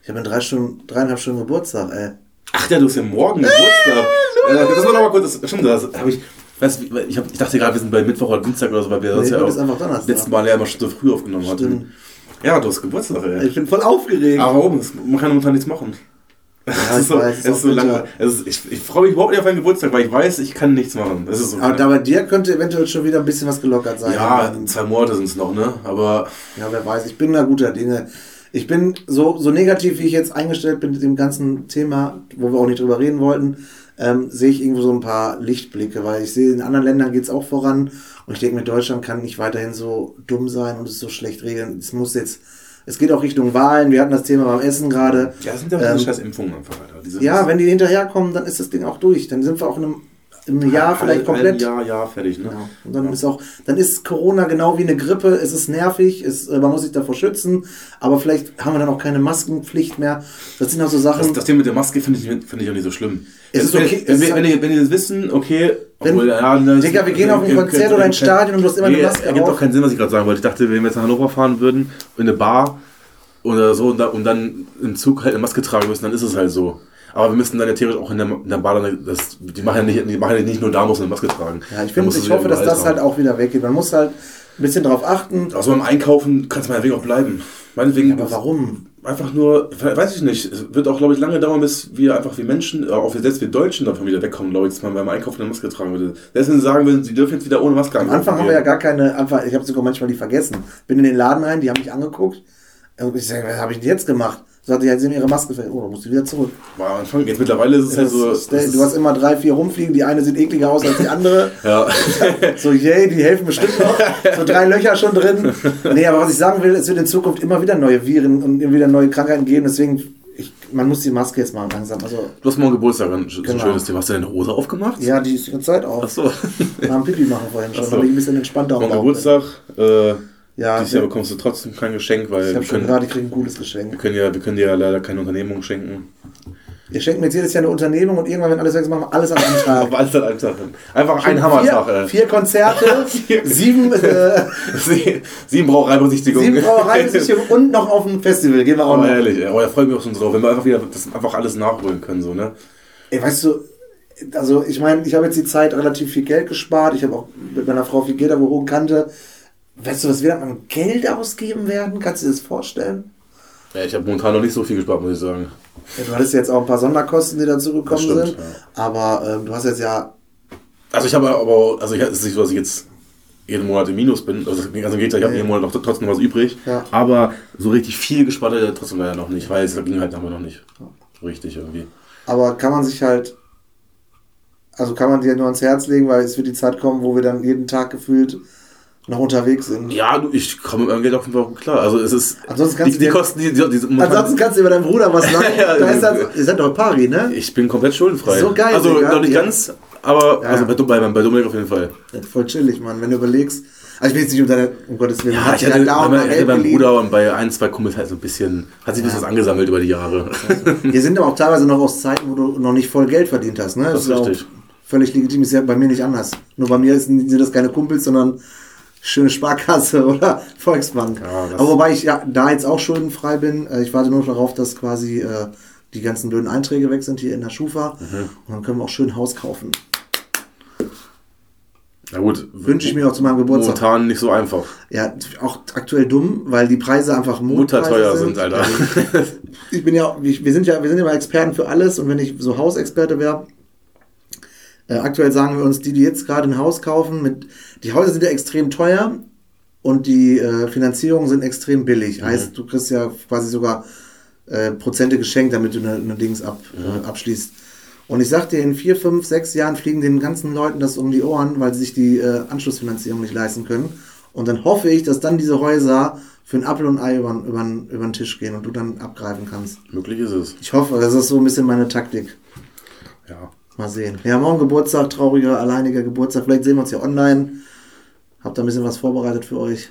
Ich habe in drei Stunden, dreieinhalb Stunden Geburtstag, ey. Ach ja, du hast ja morgen Geburtstag. Äh, das war noch mal kurz, das, stimmt, das habe ich. Du, ich, hab, ich dachte gerade, wir sind bei Mittwoch oder Dienstag oder so, weil wir sonst Nee, ja heute auch letzten Mal ja immer schon so früh aufgenommen hatten. Stimmt. Ja, du hast Geburtstag, ey. Ich bin voll aufgeregt. Aber warum? Man kann momentan nichts machen. ja, Es ich ist so, weiß, es ist so lange. Ist, ich ich freue mich überhaupt nicht auf meinen Geburtstag, weil ich weiß, ich kann nichts machen. Das ist so. Aber da bei dir könnte eventuell schon wieder ein bisschen was gelockert sein. ja, zwei Monate sind es noch, ne? Aber Ja, wer weiß, ich bin da guter Dinge. Ich bin so, so negativ, wie ich jetzt eingestellt bin mit dem ganzen Thema, wo wir auch nicht drüber reden wollten, ähm, sehe ich irgendwo so ein paar Lichtblicke, weil ich sehe, in anderen Ländern geht es auch voran und ich denke mir, Deutschland kann nicht weiterhin so dumm sein und es so schlecht regeln. Es muss jetzt, es geht auch Richtung Wahlen, wir hatten das Thema beim Essen gerade. ja, das sind ja Ähm, diese scheiß Impfungen einfach, Alter. Ja, wenn die hinterherkommen, dann ist das Ding auch durch. Dann sind wir auch in einem, einem Jahr vielleicht komplett. Ja, ja, fertig, ne? Genau. Und dann ist auch, dann ist Corona genau wie eine Grippe. Es ist nervig, es, äh, man muss sich davor schützen, aber vielleicht haben wir dann auch keine Maskenpflicht mehr. Das sind auch so Sachen. Das, das Thema mit der Maske finde ich, finde ich auch nicht so schlimm. Es ist wenn, okay, wenn, es wenn, ist wenn, die, wenn die das wissen, okay. Wenn- obwohl, ja, das- Digga, wir gehen auf ein Konzert oder ein Stadion und du hast immer eine Maske ergibt auf. doch keinen Sinn, was ich gerade sagen wollte. Ich dachte, wenn wir jetzt nach Hannover fahren würden, in eine Bar oder so und, da, und dann im Zug halt eine Maske tragen müssen, dann ist es halt so. Aber wir müssen dann ja theoretisch auch in der, in der Bar, dann, das, die, machen ja nicht, die machen ja nicht nur da, muss eine Maske tragen. ja, ich du ich hoffe, dass das halt auch wieder weggeht. Man muss halt ein bisschen drauf achten. Also beim Einkaufen kann es meinetwegen auch bleiben. Meinetwegen. Aber warum? Einfach nur, weiß ich nicht, es wird auch, glaube ich, lange dauern, bis wir einfach wie Menschen, äh, auch wir selbst wir Deutschen davon wieder wegkommen, glaube ich, dass man beim Einkaufen eine Maske tragen würde. Sie sagen würden, sie dürfen jetzt wieder ohne Maske Am Anfang haben wir ja gar keine, einfach, ich habe sogar manchmal die vergessen. Bin in den Laden rein, die haben mich angeguckt. Und ich sage, was habe ich denn jetzt gemacht? Sagte, ja, sie haben ihre Maske vergessen. Oh, dann musst du wieder zurück. War am Anfang, jetzt mittlerweile ist es halt so. ist du hast immer drei, vier rumfliegen. Die eine sieht ekliger aus als die andere. ja. So, yay, die helfen bestimmt noch. So drei Löcher schon drin. Nee, aber was ich sagen will, es wird in Zukunft immer wieder neue Viren und immer wieder neue Krankheiten geben. Deswegen, ich, man muss die Maske jetzt machen langsam. Also, Du hast morgen Geburtstag, ein, Genau. ein schönes Thema. Hast du deine Hose aufgemacht? ja, die ist die ganze Zeit auf. Achso. Wir haben Pipi machen vorhin schon, Ach so. damit ich ein bisschen entspannter Morgen Geburtstag. Äh. Ja, dieses Jahr bekommst du trotzdem kein Geschenk, weil ich wir habe schon gerade, ich kriege ein gutes wir, Geschenk. können ja, wir können dir ja leider keine Unternehmung schenken. Ihr schenkt mir jetzt jedes Jahr eine Unternehmung und irgendwann, wenn alles weg ist, machen wir alles an einem Tag. Aber alles an einem Tag. Einfach ein Hammertag, vier, ey. vier Konzerte, sieben, äh, Sie- Sieben Brauereibesichtigungen. sieben Brauereibesichtigungen und noch auf ein Festival. Gehen wir auch Aber noch. ehrlich, ey, oh, da freue ich mich auch schon drauf, wenn wir einfach wieder das einfach alles nachholen können, so, ne? Ey, weißt du, also ich meine, ich habe jetzt die Zeit relativ viel Geld gespart. Ich habe auch mit meiner Frau viel Geld auf der hohen Kante. Weißt du, was wir dann an Geld ausgeben werden? Kannst du dir das vorstellen? Ja, ich habe momentan noch nicht so viel gespart, muss ich sagen. Ja, du hattest jetzt auch ein paar Sonderkosten, die dazu gekommen Das stimmt, sind. ja. Aber ähm, du hast jetzt ja. Also ich habe aber, also ich, es ist nicht so, dass ich jetzt jeden Monat im Minus bin. Also, also im Gegenteil, ich habe jeden Monat noch trotzdem was übrig. Ja. Aber so richtig viel gespart hat er trotzdem leider noch nicht, weil es ging halt aber noch nicht. Richtig irgendwie. Aber kann man sich halt. Also kann man dir nur ans Herz legen, weil es wird die Zeit kommen, wo wir dann jeden Tag gefühlt noch unterwegs sind. Ja, du, ich komme mit meinem Geld auf jeden Fall gut klar. Also es ist. Ansonsten kannst die, du die Kosten, die, die, die Ansonsten kannst du über deinen Bruder was sagen. Ja, da ist ja. das, ihr seid doch Pari, ne? ich bin komplett schuldenfrei. So geil, Also noch nicht Ja. ganz, aber Ja. also bei, bei, bei Dominik auf jeden Fall. Ja, voll chillig, Mann. Wenn du überlegst. Also ich will jetzt nicht um deine, um Gottes Willen. Ja, hat ich ja hatte, da und bei, geliehen. Bruder und bei ein, zwei Kumpels halt so ein bisschen, hat sich ein bisschen was angesammelt über die Jahre. Wir sind aber auch teilweise noch aus Zeiten, wo du noch nicht voll Geld verdient hast, ne? Das ist ja auch richtig. Völlig legitim, ist ja bei mir nicht anders. Nur bei mir ist- sind das keine Kumpels, sondern schöne Sparkasse oder Volksbank. Ja, aber wobei ich ja da jetzt auch schuldenfrei bin, äh, ich warte nur darauf, dass quasi äh, die ganzen blöden Einträge weg sind hier in der Schufa. Mhm. Und dann können wir auch schön Haus kaufen. Na gut. Wünsche ich mir auch zu meinem Geburtstag. Momentan nicht so einfach. Ja, auch aktuell dumm, weil die Preise einfach Mutterteuer sind, Alter. ich bin ja, wir sind ja, wir sind ja mal Experten für alles und wenn ich so Hausexperte wäre, äh, aktuell sagen wir uns, die, die jetzt gerade ein Haus kaufen, mit, die Häuser sind ja extrem teuer und die äh, Finanzierungen sind extrem billig. Heißt, du kriegst ja quasi sogar äh, Prozente geschenkt, damit du eine, eine Dings ab, äh, abschließt. Und ich sag dir, in vier, fünf, sechs Jahren fliegen den ganzen Leuten das um die Ohren, weil sie sich die äh, Anschlussfinanzierung nicht leisten können. Und dann hoffe ich, dass dann diese Häuser für ein Apfel und Ei über, über, über den Tisch gehen und du dann abgreifen kannst. Möglich ist es. Ich hoffe, das ist so ein bisschen meine Taktik. Ja. Mal sehen. Ja, morgen Geburtstag, trauriger, alleiniger Geburtstag. Vielleicht sehen wir uns ja online. Hab da ein bisschen was vorbereitet für euch.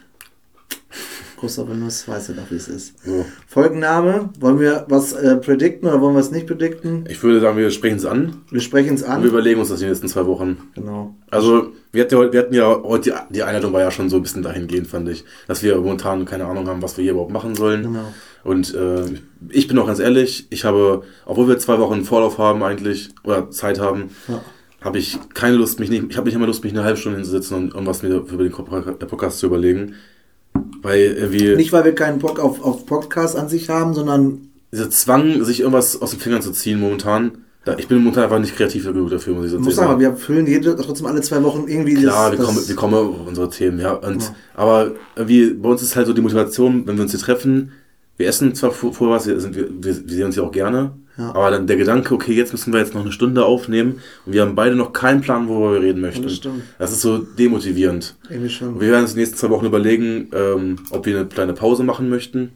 Großer Benuss, weißt du doch, wie es ist. So. Folgenname, wollen wir was äh, predikten oder wollen wir es nicht predikten? Ich würde sagen, wir sprechen es an Wir sprechen es und wir an. überlegen uns das in den nächsten zwei Wochen. Genau. Also, wir hatten ja, heute- wir hatten ja heute, die, die Einleitung war ja schon so ein bisschen dahingehend, fand ich, dass wir momentan keine Ahnung haben, was wir hier überhaupt machen sollen. Genau. Und äh, ich bin auch ganz ehrlich, ich habe, obwohl wir zwei Wochen Vorlauf haben eigentlich, oder Zeit haben, Ja. habe ich keine Lust, mich nicht, ich habe nicht immer Lust, mich eine halbe Stunde hinzusetzen und irgendwas mir über den Podcast zu überlegen. Weil irgendwie Nicht, weil wir keinen Bock auf, auf Podcast an sich haben, sondern dieser Zwang, sich irgendwas aus den Fingern zu ziehen momentan, ich bin momentan einfach nicht kreativ genug dafür, muss ich ich sagen. muss sagen, wir füllen jede, trotzdem alle zwei Wochen irgendwie Klar, das, wir, kommen, wir kommen auf unsere Themen, ja. Und, Ja. Aber irgendwie, bei uns ist halt so die Motivation, wenn wir uns hier treffen, wir essen zwar vor, vor was, wir, wir, sehen uns ja auch gerne, Ja. aber dann der Gedanke, okay, jetzt müssen wir jetzt noch eine Stunde aufnehmen und wir haben beide noch keinen Plan, worüber wir reden möchten. Das. Das ist so demotivierend. irgendwie schon. Wir werden uns die nächsten zwei Wochen überlegen, ähm, ob wir eine kleine Pause machen möchten,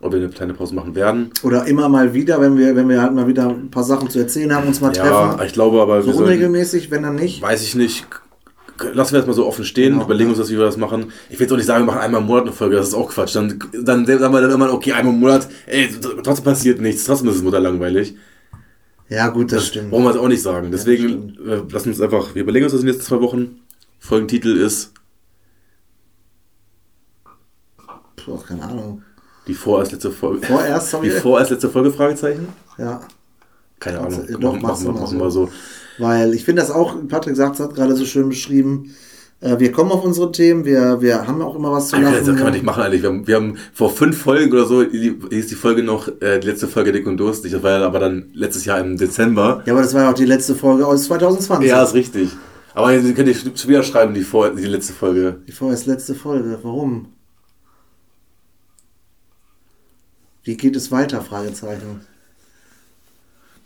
ob wir eine kleine Pause machen werden. Oder immer mal wieder, wenn wir, wenn wir halt mal wieder ein paar Sachen zu erzählen haben, uns mal Ja, treffen. ich glaube aber, So unregelmäßig, wenn dann nicht. weiß ich nicht, lassen wir das mal so offen stehen, Genau, überlegen ja. uns das, wie wir das machen. Ich will jetzt auch nicht sagen, wir machen einmal im Monat eine Folge, das ist auch Quatsch. Dann, dann sagen wir dann immer, okay, einmal im Monat, ey, trotzdem passiert nichts, trotzdem ist es mutter langweilig. Ja, gut, das, stimmt. Brauchen wir es auch nicht sagen. Deswegen, äh, lassen uns einfach, wir überlegen uns das in den nächsten zwei Wochen. Folgentitel ist Puh, keine Ahnung. die vorerst letzte Folge. Vorerst, sorry. Die vorerst letzte Folge, Fragezeichen? Ja, Keine Ahnung. du- doch, machen, machen, wir- machen so. wir so. Weil ich finde das auch, Patrick sagt es hat gerade so schön beschrieben, äh, wir kommen auf unsere Themen, wir, wir haben auch immer was zu lachen. das kann man nicht machen eigentlich. Wir haben, wir haben vor fünf Folgen oder so, hieß die Folge noch, äh, die letzte Folge Dick und Durstig. Das war ja aber dann letztes Jahr im Dezember. Ja, aber das war ja auch die letzte Folge aus 2020. Ja, ist richtig. Aber ihr könnt ihr schon wieder schreiben, die, vor, die letzte Folge. Die vorerst letzte Folge. Warum? Wie geht es weiter? Fragezeichen.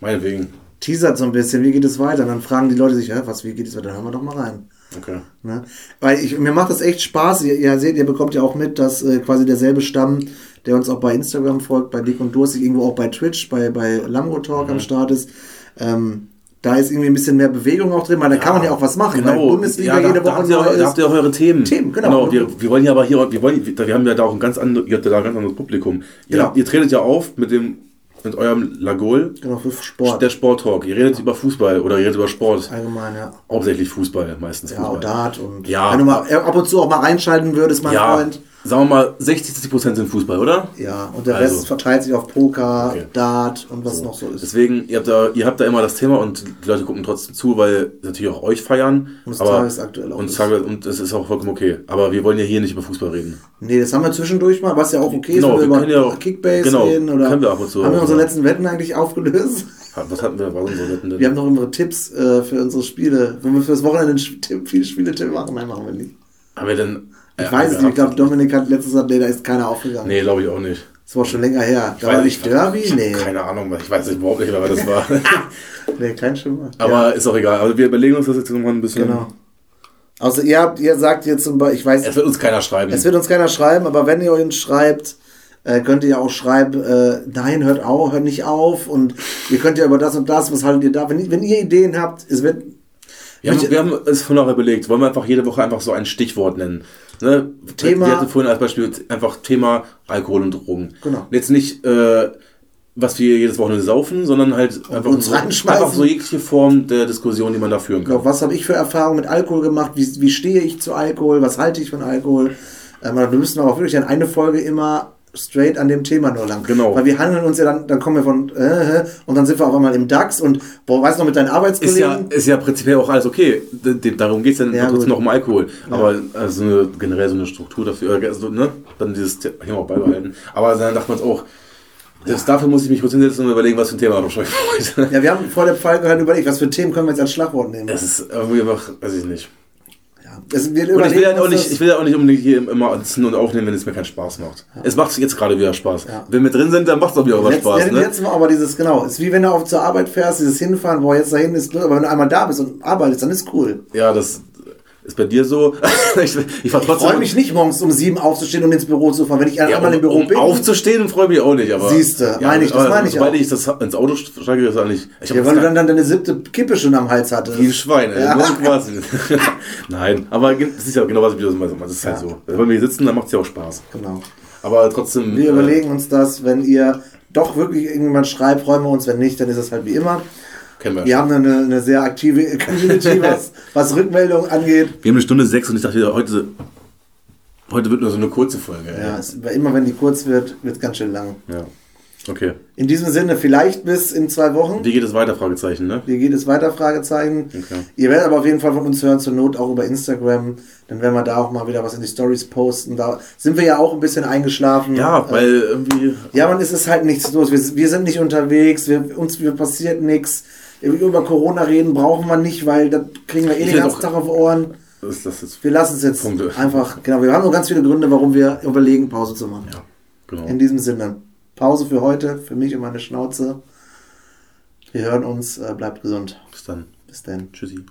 Meinetwegen. Teasert so ein bisschen, wie geht es weiter? Und dann fragen die Leute sich, Hä, was, wie geht es weiter? Dann hören wir doch mal rein. Okay. Ne? Weil ich, mir macht das echt Spaß. Ihr, ihr seht, ihr bekommt ja auch mit, dass äh, quasi derselbe Stamm, der uns auch bei Instagram folgt, bei Dick und Durstig, irgendwo auch bei Twitch, bei, bei Lamgo Talk Mhm. am Start ist. Ähm, da ist irgendwie ein bisschen mehr Bewegung auch drin, weil da kann man ja auch was machen. Weil Genau, Bundesliga ja, da, jede da, Woche habt ihr, auch- da habt ihr auch eure Themen. Themen, genau. wir, wir wollen ja aber hier, wir wollen, wir haben ja da auch ein ganz anderes, ihr habt ja da ein ganz anderes Publikum. Ihr, Genau. ihr tretet ja auf mit dem mit eurem Lagol. Genau, für Sport. Der Sport-Talk. Ihr redet über Fußball oder ihr redet über Sport. Allgemein, ja. Hauptsächlich Fußball, meistens Ja, Fußball. Dart und Ja. wenn du mal ab und zu auch mal reinschalten würdest, mein ja, Freund. Sagen wir mal, 60, 70 Prozent sind Fußball, oder? Ja, und der Also. Rest verteilt sich auf Poker, Okay. Dart und was noch so ist. Deswegen, ihr habt, da, ihr habt da immer das Thema und die Leute gucken trotzdem zu, weil sie natürlich auch euch feiern. Und es aber, tagesaktuell auch und, ist. Tage, und das ist auch vollkommen okay. Aber wir wollen ja hier nicht über Fußball reden. Nee, das haben wir zwischendurch mal, was ja auch okay Genau, ist, wenn wir wir über ja auch- Kickbase genau, reden. Oder können wir ab und zu. Haben wir unsere letzten Wetten eigentlich aufgelöst? Was hatten wir, was unsere Wetten denn? Wir haben noch unsere Tipps äh, für unsere Spiele. Wenn wir fürs Wochenende einen Sch- Tipp, viele Spiele-Tipp machen, nein, machen wir nicht. haben wir denn. Ich weiß es nicht, ich glaube, Dominik hat letztens gesagt, nee, da ist keiner aufgegangen. Nee, glaube ich auch nicht. Das war schon länger her. Da Ich war weiß nicht Derby? Ich Nee. Keine Ahnung, ich weiß nicht, überhaupt nicht mehr, wer das war. Nee, kein Schimmer. Aber ja, ist auch egal. Also wir überlegen uns das jetzt nochmal ein bisschen. genau. Also ihr habt, ihr sagt jetzt zum Beispiel, ich weiß, Es wird uns keiner schreiben. Es wird uns keiner schreiben, aber wenn ihr uns schreibt, äh, könnt ihr ja auch schreiben, äh, nein, hört auf, hört nicht auf und ihr könnt ja über das und das, was haltet ihr da? Wenn, wenn ihr Ideen habt, es wird. wir, haben, wir haben es von nachher überlegt. Wollen wir einfach jede Woche einfach so ein Stichwort nennen? Ne? Thema- Wir hatten vorhin als Beispiel einfach Thema Alkohol und Drogen. Genau. Jetzt nicht, äh, was wir jedes Wochenende saufen, sondern halt einfach uns so, einfach so jegliche Form der Diskussion, die man da führen kann. Genau, was habe ich für Erfahrungen mit Alkohol gemacht? Wie, wie stehe ich zu Alkohol? Was halte ich von Alkohol? Ähm, wir müssen aber auch wirklich dann eine Folge immer straight an dem Thema nur lang. Genau. Weil wir handeln uns ja dann, dann kommen wir von äh, äh, und dann sind wir auf einmal im DAX und boah, weißt du noch mit deinen Ist Arbeitskollegen? ja, ist ja prinzipiell auch alles okay. Darum geht es ja, Ja, trotzdem noch um Alkohol. Aber also eine, generell so eine Struktur dafür, äh, also, ne? dann dieses Thema auch beibehalten. Aber dann dachte man es auch, selbst dafür muss ich mich kurz hinsetzen und überlegen, was für ein Thema noch heute. ja, wir haben vor der Folge halt überlegt, was für Themen können wir jetzt als Schlagwort nehmen. Das ist irgendwie einfach, weiß ich nicht. Ja. das, wir Und ich will, überlegen halt auch nicht, ich will ja auch nicht unbedingt hier immer sitzen und aufnehmen, wenn es mir keinen Spaß macht. Es macht jetzt gerade wieder Spaß. Ja. Wenn wir drin sind, dann macht es auch wieder was Letzt, Spaß. ja, Ne? Letztes Mal aber dieses, genau, ist wie wenn du auf zur Arbeit fährst, dieses Hinfahren, boah, jetzt dahin ist, aber wenn du einmal da bist und arbeitest, dann ist cool. Ja, das ist bei dir so. ich ich Ich freue mich nicht, morgens um sieben aufzustehen und ins Büro zu fahren. Wenn ich ja, einmal um, im Büro um bin, aufzustehen freue ich mich auch nicht. Aber, Siehste, meine ich, das meine ich Sobald auch. ich das ins Auto steige, ist das nicht. Ich ja, weil du dann, dann deine siebte Kippe schon am Hals hattest. Wie ein Schwein, ey. Ja. Nein, aber das ist ja genau was, wie du das meinst. Das ist halt Ja. so. Wenn wir hier sitzen, dann macht es ja auch Spaß. Genau. Aber trotzdem. Wir äh, überlegen uns das, wenn ihr doch wirklich irgendjemand schreibt, freuen wir uns. Wenn nicht, dann ist es halt wie immer. Kennen wir. Wir haben eine, eine sehr aktive Community, was, was Rückmeldungen angeht. Wir haben eine Stunde sechs und ich dachte, heute, heute wird nur so eine kurze Folge. Ja, es, immer wenn die kurz wird, wird es ganz schön lang. ja. Okay. In diesem Sinne, vielleicht bis in zwei Wochen. Wie geht es weiter? Fragezeichen, ne? Wie geht es weiter? Fragezeichen. Okay. Ihr werdet aber auf jeden Fall von uns hören, zur Not auch über Instagram. Dann werden wir da auch mal wieder was in die Stories posten. Da sind wir ja auch ein bisschen eingeschlafen. Ja, Äh, weil irgendwie. Ja, man, es ist halt nichts los. Wir, wir sind nicht unterwegs, wir, uns wir passiert nichts. Über Corona reden brauchen wir nicht, weil da kriegen wir eh den ganzen Tag auf Ohren. Ist das jetzt. Wir lassen es jetzt Punkte. einfach. Genau, wir haben noch ganz viele Gründe, warum wir überlegen, Pause zu machen. Ja, genau. In diesem Sinne, Pause für heute, für mich und meine Schnauze. Wir hören uns, äh, bleibt gesund. Bis dann. Bis dann. Tschüssi.